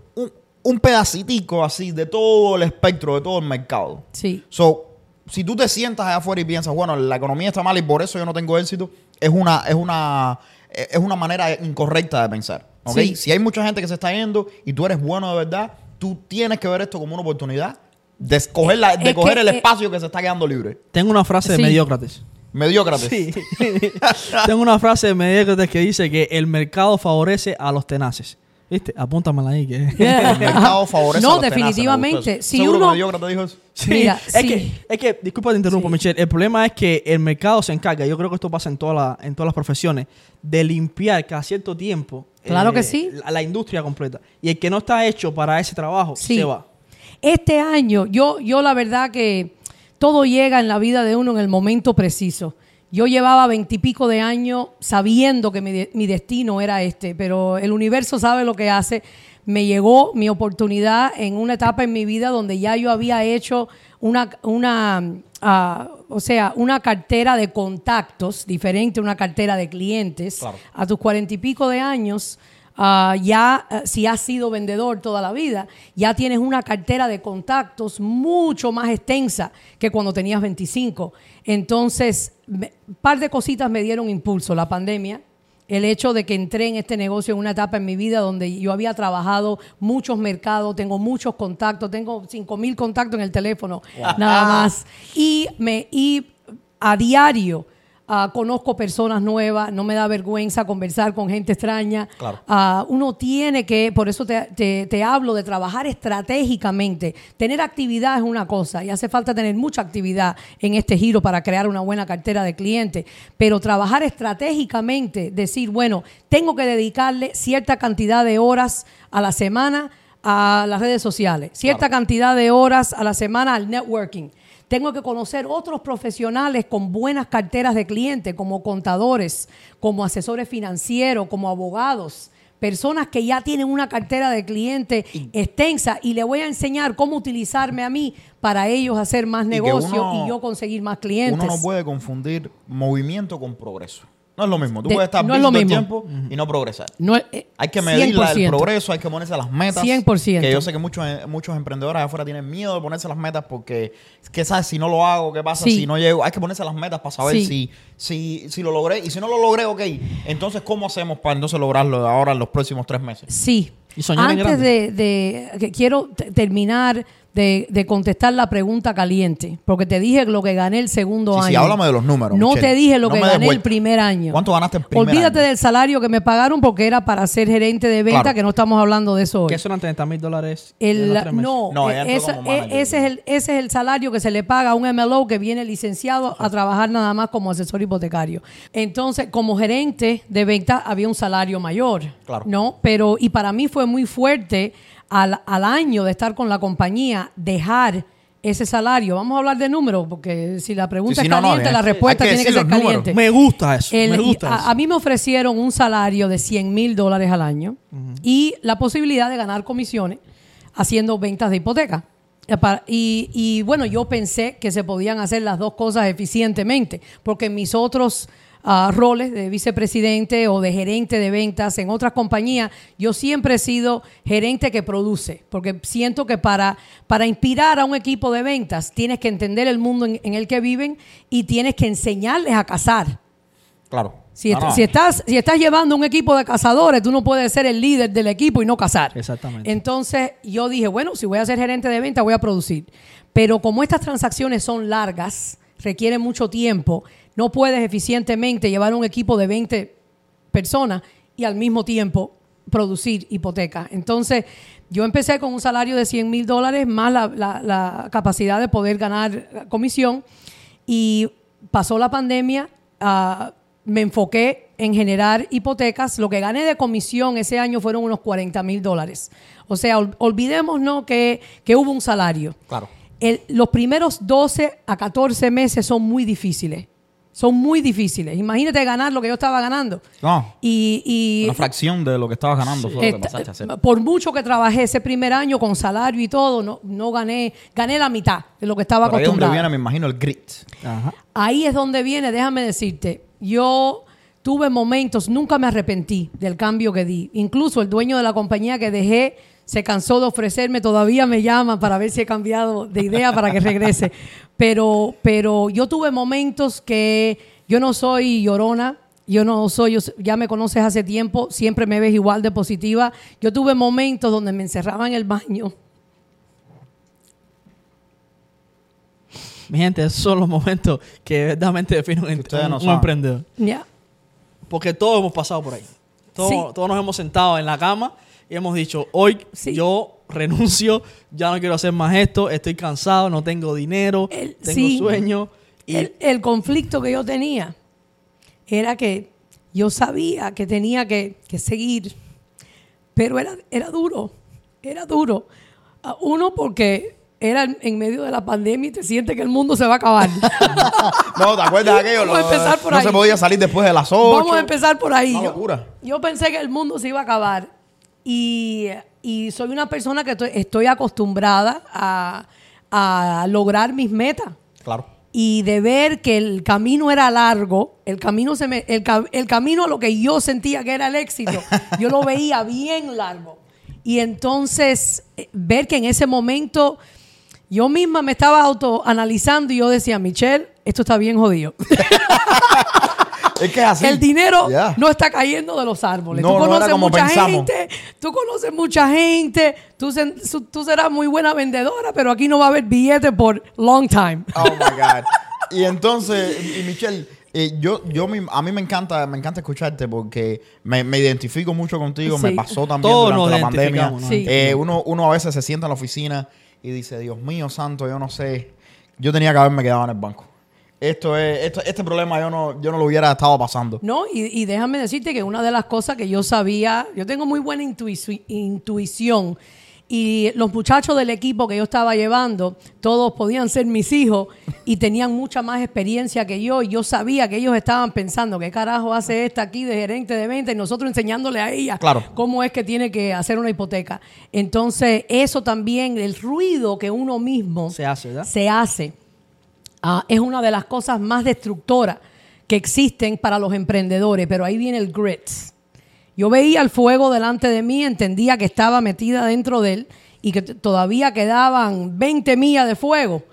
un, pedacitico así de todo el espectro, de todo el mercado. Sí. So, si tú te sientas allá afuera y piensas, bueno, la economía está mal y por eso yo no tengo éxito, es una, es una, es una manera incorrecta de pensar. Sí. Si hay mucha gente que se está yendo y tú eres bueno de verdad, tú tienes que ver esto como una oportunidad de escoger, la- de Es coger que, el eh, espacio que se está quedando libre. Tengo una frase de Sí. Mediócrates. Mediócrates. Sí. Tengo una frase de Mediócrates que dice que el mercado favorece a los tenaces. ¿Viste? Apúntamela ahí. Que... El mercado favorece No, a los tenaces, definitivamente. Si ¿Seguro uno- que Mediócrates dijo eso? Sí, Mira, es, sí. que, es que, disculpa te interrumpo, Sí. Michelle. El problema es que el mercado se encarga, yo creo que esto pasa en, toda la- en todas las profesiones, de limpiar cada cierto tiempo eh, Claro que sí. la, la industria completa. Y el que no está hecho para ese trabajo Sí. se va. Este año, yo, yo la verdad que todo llega en la vida de uno en el momento preciso. Yo llevaba veintipico de años sabiendo que mi, de- mi destino era este, pero el universo sabe lo que hace. Me llegó mi oportunidad en una etapa en mi vida donde ya yo había hecho una, una ah, o sea, una cartera de contactos diferente a una cartera de clientes. Claro. A tus cuarenta y pico de años, Ah, ya eh, si has sido vendedor toda la vida, ya tienes una cartera de contactos mucho más extensa que cuando tenías 25. Entonces, un par de cositas me dieron impulso. La pandemia, el hecho de que entré en este negocio en una etapa en mi vida donde yo había trabajado muchos mercados, tengo muchos contactos, tengo 5 mil contactos en el teléfono, nada más. Y, me, y a diario ah, conozco personas nuevas, no me da vergüenza conversar con gente extraña. Claro. Ah, uno tiene que, por eso te, te- te hablo de trabajar estratégicamente. Tener actividad es una cosa y hace falta tener mucha actividad en este giro para crear una buena cartera de clientes, pero trabajar estratégicamente, decir, bueno, tengo que dedicarle cierta cantidad de horas a la semana a las redes sociales, cierta cantidad de horas a la semana al networking. Tengo que conocer otros profesionales con buenas carteras de clientes, como contadores, como asesores financieros, como abogados. Personas que ya tienen una cartera de clientes extensa y le voy a enseñar cómo utilizarme a mí para ellos hacer más negocio uno- y yo conseguir más clientes. Uno no puede confundir movimiento con progreso. No es lo mismo. Tú De- puedes estar no es lo mismo. tiempo y no progresar. No, eh, Hay que medir la- el 100%. progreso, hay que ponerse las metas. 100%. Que yo sé que muchos, eh, muchos emprendedores allá afuera tienen miedo de ponerse las metas porque, ¿qué sabes? Si no lo hago, ¿qué pasa Sí. si no llego? Hay que ponerse las metas para saber Sí. si, si, si lo logré. Y si no lo logré, ok. Entonces, ¿cómo hacemos para entonces lograrlo ahora en los próximos tres meses? Sí. Y soñar en Antes grande. de, de- que quiero terminar de, de contestar la pregunta caliente, porque te dije lo que gané el segundo Sí, año. sí, háblame de los números, No Michelle. te dije lo No que gané el primer año. ¿Cuánto ganaste el primer Olvídate año? del salario que me pagaron porque era para ser gerente de venta, Claro. que no estamos hablando de eso hoy. Que eso eran 30 mil dólares. El- no, No, entró esa- como manager. ese, es el, ese es el salario que se le paga a un MLO que viene licenciado a trabajar nada más como asesor hipotecario. Entonces, como gerente de venta había un salario mayor, Claro. ¿no? Pero, y para mí fue muy fuerte al, al año de estar con la compañía, dejar ese salario. Vamos a hablar de números, porque si la pregunta Sí, sí, es no, no, caliente, la respuesta que tiene que ser números. caliente. Me gusta eso. El- me gusta a, eso. a mí me ofrecieron un salario de 100 mil dólares al año y la posibilidad de ganar comisiones haciendo ventas de hipoteca. Eh, Y, y, bueno, yo pensé que se podían hacer las dos cosas eficientemente, porque mis otros ah, roles de vicepresidente o de gerente de ventas en otras compañías, yo siempre he sido gerente que produce, porque siento que para, para inspirar a un equipo de ventas tienes que entender el mundo en, en el que viven y tienes que enseñarles a cazar. Claro. Si, no. si estás, si estás llevando un equipo de cazadores, tú no puedes ser el líder del equipo y no cazar. Exactamente. Entonces yo dije, bueno, si voy a ser gerente de venta, voy a producir. Pero como estas transacciones son largas, requieren mucho tiempo, no puedes eficientemente llevar un equipo de 20 personas y al mismo tiempo producir hipoteca. Entonces, yo empecé con un salario de 100 mil dólares más la, la- la capacidad de poder ganar comisión y pasó la pandemia, ah, me enfoqué en generar hipotecas. Lo que gané de comisión ese año fueron unos 40 mil dólares. O sea, ol- olvidémonos que, que hubo un salario. Claro. El- los primeros 12 a 14 meses son muy difíciles. Son muy difíciles. Imagínate ganar lo que yo estaba ganando. No. Y, y Una fracción de lo que estabas ganando fue lo que esta- pasaste a hacer. por mucho que trabajé ese primer año con salario y todo, no, no gané, gané la mitad de lo que estaba Por ahí es donde acostumbrado. viene, me imagino, el grit. Ajá. Ahí es donde viene, déjame decirte, yo tuve momentos, nunca me arrepentí del cambio que di. Incluso el dueño de la compañía que dejé se cansó de ofrecerme, todavía me llama para ver si he cambiado de idea para que regrese. Pero, pero yo tuve momentos que yo no soy llorona, yo no soy, yo- ya me conoces hace tiempo, siempre me ves igual de positiva. Yo tuve momentos donde me encerraba en el baño. Mi gente, esos son los momentos que verdaderamente definen un, no un emprendedor. Porque todos hemos pasado por ahí. Todos, Sí. todos nos hemos sentado en la cama y hemos dicho, hoy Sí. yo renuncio, ya no quiero hacer más esto, estoy cansado, no tengo dinero, El- tengo sí. sueño. Y El, el conflicto que yo tenía era que yo sabía que tenía que, que seguir, pero era, era duro, era duro. Ah, Uno, porque era en- medio de la pandemia y te sientes que el mundo se va a acabar. No, ¿te acuerdas de aquello? Vamos a Lo- empezar por no ahí. se podía salir después de las 8. Vamos a empezar por ahí. Una Yo- locura. Yo, pensé que el mundo se iba a acabar y, y soy una persona que estoy, estoy acostumbrada a, a lograr mis metas Claro. y de ver que el camino era largo, el camino se me, el, el camino a lo que yo sentía que era el éxito, yo lo veía bien largo. Y entonces eh, ver que en ese momento yo misma me estaba autoanalizando y yo decía, Michelle, esto está bien jodido. Es que es así. El dinero no está cayendo de los árboles. No, tú no conoces como mucha pensamos. gente, tú conoces mucha gente, tú, sen- su- tú serás muy buena vendedora, pero aquí no va a haber billete por long time. Oh my God. Y entonces, y Michelle, eh, yo, yo me- a mí me encanta, me encanta escucharte porque me, me identifico mucho contigo. Me Sí. pasó también Todos durante la pandemia. identificamos, nos Sí. Eh, uno, uno a veces se sienta en la oficina y dice, Dios mío santo, yo no sé. Yo tenía que haberme quedado en el banco. Esto es, esto, este problema yo no, yo no lo hubiera estado pasando. No, y, y déjame decirte que una de las cosas que yo sabía, yo tengo muy buena intuici- intuición y los muchachos del equipo que yo estaba llevando, todos podían ser mis hijos y tenían mucha más experiencia que yo y yo sabía que ellos estaban pensando, ¿qué carajo hace esta aquí de gerente de venta? Y nosotros enseñándole a ella Claro. cómo es que tiene que hacer una hipoteca. Entonces, eso también, el ruido que uno mismo se hace, ¿verdad? se hace ah, es una de las cosas más destructoras que existen para los emprendedores, pero ahí viene el grit. Yo veía el fuego delante de mí, entendía que estaba metida dentro de él y que todavía quedaban 20 millas de fuego.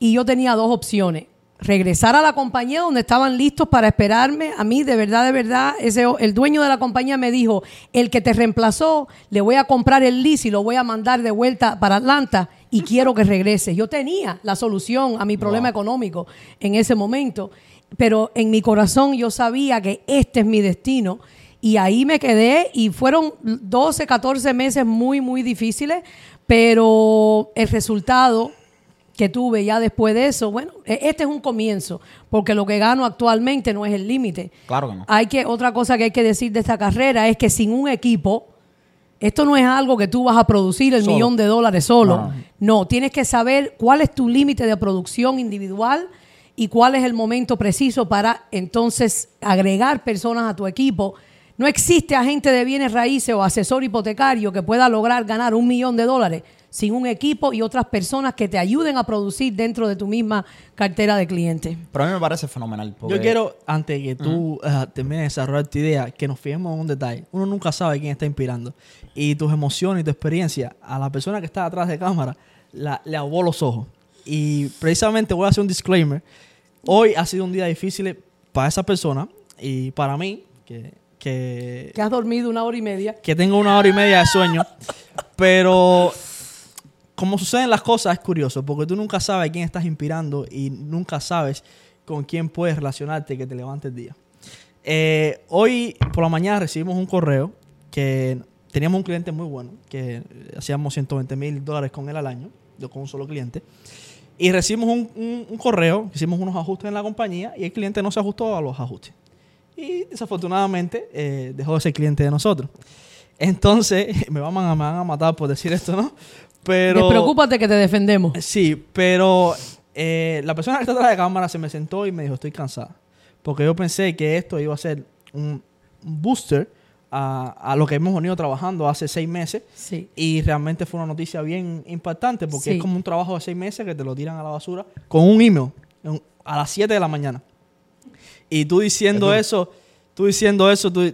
Y yo tenía dos opciones. Regresar a la compañía donde estaban listos para esperarme. A mí, de verdad, de verdad, ese, el dueño de la compañía me dijo, el que te reemplazó, le voy a comprar el lease y lo voy a mandar de vuelta para Atlanta y quiero que regrese. Yo tenía la solución a mi problema económico en ese momento, pero en mi corazón yo sabía que este es mi destino y ahí me quedé y fueron 12, 14 meses muy, muy difíciles, pero el resultado que tuve ya después de eso, bueno, e- este es un comienzo, porque lo que gano actualmente no es el límite. Claro que no. Hay que, otra cosa que hay que decir de esta carrera es que sin un equipo, esto no es algo que tú vas a producir el Solo. millón de dólares solo. No, tienes que saber cuál es tu límite de producción individual y cuál es el momento preciso para entonces agregar personas a tu equipo. No existe agente de bienes raíces o asesor hipotecario que pueda lograr ganar un millón de dólares sin un equipo y otras personas que te ayuden a producir dentro de tu misma cartera de clientes. Pero a mí me parece fenomenal. porque- Yo quiero, antes que tú eh, termines de desarrollar tu idea, que nos fijemos en un detalle. Uno nunca sabe quién está inspirando. Y tus emociones y tu experiencia a la persona que está atrás de cámara la- le ahogó los ojos. Y precisamente voy a hacer un disclaimer. Hoy ha sido un día difícil para esa persona y para mí, que, que, Que has dormido una hora y media. que tengo una hora y media de sueño. Pero como suceden las cosas, es curioso, porque tú nunca sabes quién estás inspirando y nunca sabes con quién puedes relacionarte que te levante el día. Eh, hoy por la mañana recibimos un correo que teníamos un cliente muy bueno, que hacíamos 120 mil dólares con él al año, yo con un solo cliente. Y recibimos un correo, hicimos unos ajustes en la compañía y el cliente no se ajustó a los ajustes. Y desafortunadamente eh, dejó de ser cliente de nosotros. Entonces, me van, a, me van a matar por decir esto, ¿no? Pero... Despreocúpate que te defendemos. Sí, pero eh, la persona que está atrás de cámara se me sentó y me dijo, estoy cansada. Porque yo pensé que esto iba a ser un, booster a, a lo que hemos venido trabajando hace seis meses. Sí. Y realmente fue una noticia bien impactante porque Sí. es como un trabajo de seis meses que te lo tiran a la basura con un email en- a las 7 de la mañana. Y tú diciendo eso, tú diciendo eso, tú-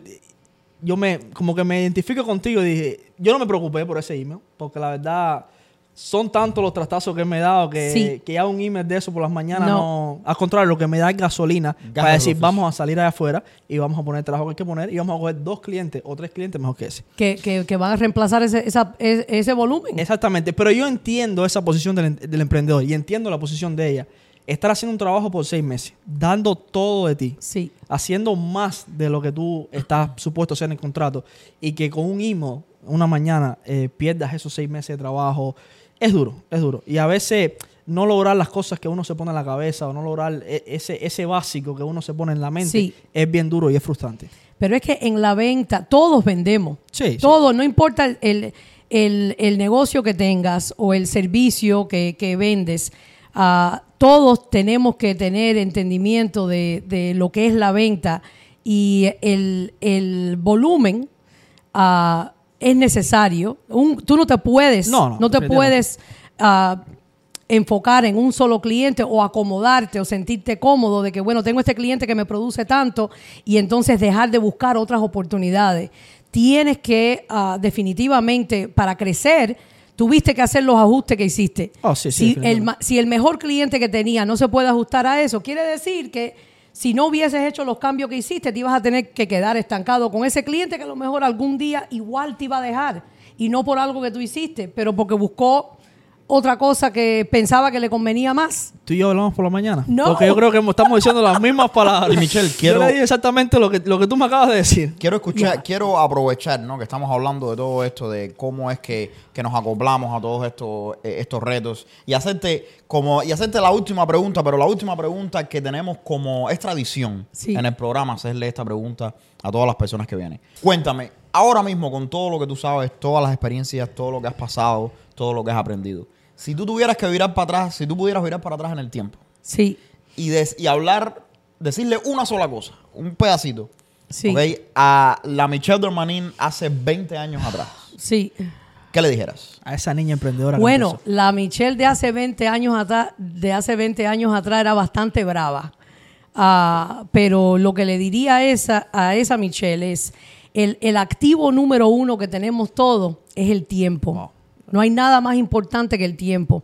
yo me como que me identifico contigo y dije, yo no me preocupé por ese email, porque la verdad son tantos los trastazos que me he dado que, Sí. que ya un email de eso por las mañanas No. no. Al contrario, lo que me da es gasolina Gas para de decir, vamos a salir allá afuera y vamos a poner el trabajo que hay que poner y vamos a coger dos clientes o tres clientes mejor que ese. Que, que, que van a reemplazar ese, esa- ese, ese volumen. Exactamente, pero yo entiendo esa posición del, del emprendedor y entiendo la posición de ella. Estar haciendo un trabajo por seis meses, dando todo de ti, Sí. haciendo más de lo que tú estás supuesto a hacer en el contrato y que con un email, una mañana, eh, pierdas esos seis meses de trabajo, es duro, es duro. Y a veces no lograr las cosas que uno se pone en la cabeza o no lograr e- ese, ese básico que uno se pone en la mente Sí. es bien duro y es frustrante. Pero es que en la venta todos vendemos. Sí, sí. Todos, no importa el, el- el- negocio que tengas o el servicio que, que vendes, ah, todos tenemos que tener entendimiento de, de lo que es la venta y el, el volumen ah, es necesario. Un- tú no te puedes, No, no, te puedes ah, enfocar en un solo cliente o acomodarte o sentirte cómodo de que, bueno, tengo este cliente que me produce tanto y entonces dejar de buscar otras oportunidades. Tienes que, ah, definitivamente, para crecer, tuviste que hacer los ajustes que hiciste. Oh, sí, sí, si, el, definitivamente. ma- si el mejor cliente que tenía no se puede ajustar a eso, quiere decir que si no hubieses hecho los cambios que hiciste, te ibas a tener que quedar estancado con ese cliente que a lo mejor algún día igual te iba a dejar. Y no por algo que tú hiciste, pero porque buscó otra cosa que pensaba que le convenía más. Tú y yo hablamos por la mañana. No. Porque yo creo que estamos diciendo las mismas palabras. Y Michelle, Yo quiero- le dije exactamente lo que, lo que tú me acabas de decir. Quiero escuchar, quiero aprovechar, ¿no? Que estamos hablando de todo esto, de cómo es que, que nos acoplamos a todos estos, eh, estos retos. Y hacerte como, y hacerte la última pregunta, pero la última pregunta que tenemos como, es tradición Sí. en el programa, hacerle esta pregunta a todas las personas que vienen. Cuéntame, ahora mismo con todo lo que tú sabes, todas las experiencias, todo lo que has pasado, todo lo que has aprendido. Si tú tuvieras que virar para atrás, si tú pudieras virar para atrás en el tiempo Sí, y, des- y hablar, decirle una sola cosa, un pedacito, sí, a la Michelle Dormanin hace 20 años atrás, sí. ¿qué le dijeras? A esa niña emprendedora. que Bueno, empezó. la Michelle de hace 20 años atrás, de hace 20 años atrás era bastante brava. Ah, pero lo que le diría a esa, a esa Michelle es el, el activo número uno que tenemos todos es el tiempo. No hay nada más importante que el tiempo.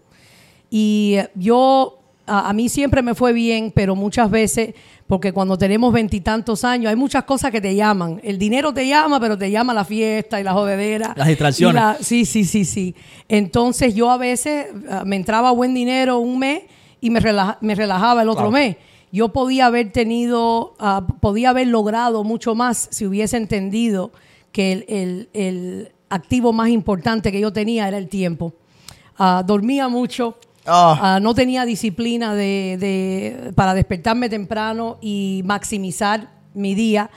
Y yo, a, a mí siempre me fue bien, pero muchas veces, porque cuando tenemos veintitantos años, hay muchas cosas que te llaman. El dinero te llama, pero te llama la fiesta y la jodedera. Las distracciones. La- sí, sí, sí, sí. Entonces yo a veces ah, me entraba buen dinero un mes y me, relaja- me relajaba el otro Claro. mes. Yo podía haber tenido, ah, podía haber logrado mucho más si hubiese entendido que el, el- el activo más importante que yo tenía era el tiempo. Ah, dormía mucho, Ah. ah, no tenía disciplina de, de- para despertarme temprano y maximizar mi día.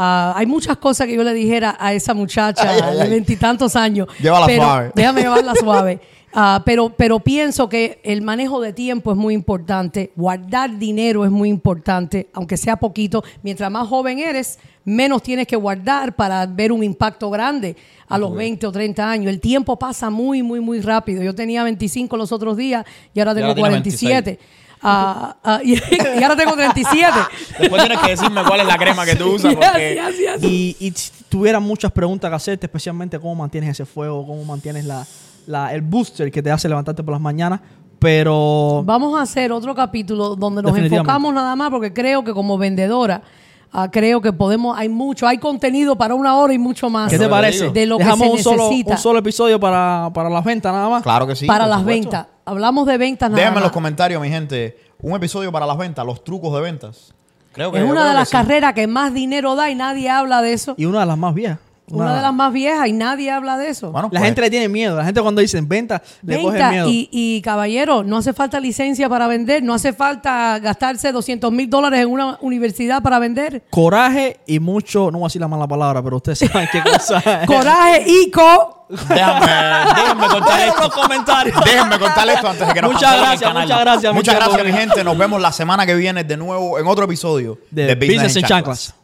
Hay muchas cosas que yo le dijera a esa muchacha Ay, ay, de veintitantos años. Llévala pero- suave. Déjame llevarla suave. Ah, pero, pero pienso que el manejo de tiempo es muy importante, guardar dinero es muy importante, aunque sea poquito. Mientras más joven eres, menos tienes que guardar para ver un impacto grande a los 20 o 30 años. El tiempo pasa muy, muy, muy rápido. Yo tenía 25 los otros días y ahora tengo ahora tienes 47. Ah, ah, y, y ahora tengo 37. Después tienes que decirme cuál es la crema que tú usas, porque... Yes, yes, yes. Y, y tuviera muchas preguntas que hacerte, especialmente cómo mantienes ese fuego, cómo mantienes la, la- el booster que te hace levantarte por las mañanas. Pero Vamos a hacer otro capítulo donde nos enfocamos nada más porque creo que como vendedora ah, creo que podemos, hay mucho, hay contenido para una hora y mucho más. ¿qué te parece? De lo que Dejamos se un solo, necesita. un solo episodio para, para las ventas nada más. Claro que sí. para por las supuesto. ventas. Hablamos de ventas nada Déjenme en los más. comentarios, mi gente, un episodio para las ventas, los trucos de ventas. Creo que Es yo una creo de que las sí. carreras que más dinero da y nadie habla de eso. Y una de las más viejas. Una de las más viejas y nadie habla de eso. Bueno, La pues, gente le tiene miedo. La gente cuando dicen venta, le coge miedo. y, y caballero, no hace falta licencia para vender, no hace falta gastarse 200 mil dólares en una universidad para vender. Coraje y mucho, no voy a decir la mala palabra, pero ustedes saben qué cosa es. Coraje y co. déjame, déjenme contar esto. los comentarios. Déjenme contar esto antes de que nos Muchas gracias, canal. muchas gracias, Muchas gracias, mi gente. Nos vemos la semana que viene de nuevo en otro episodio De Business en Chanclas.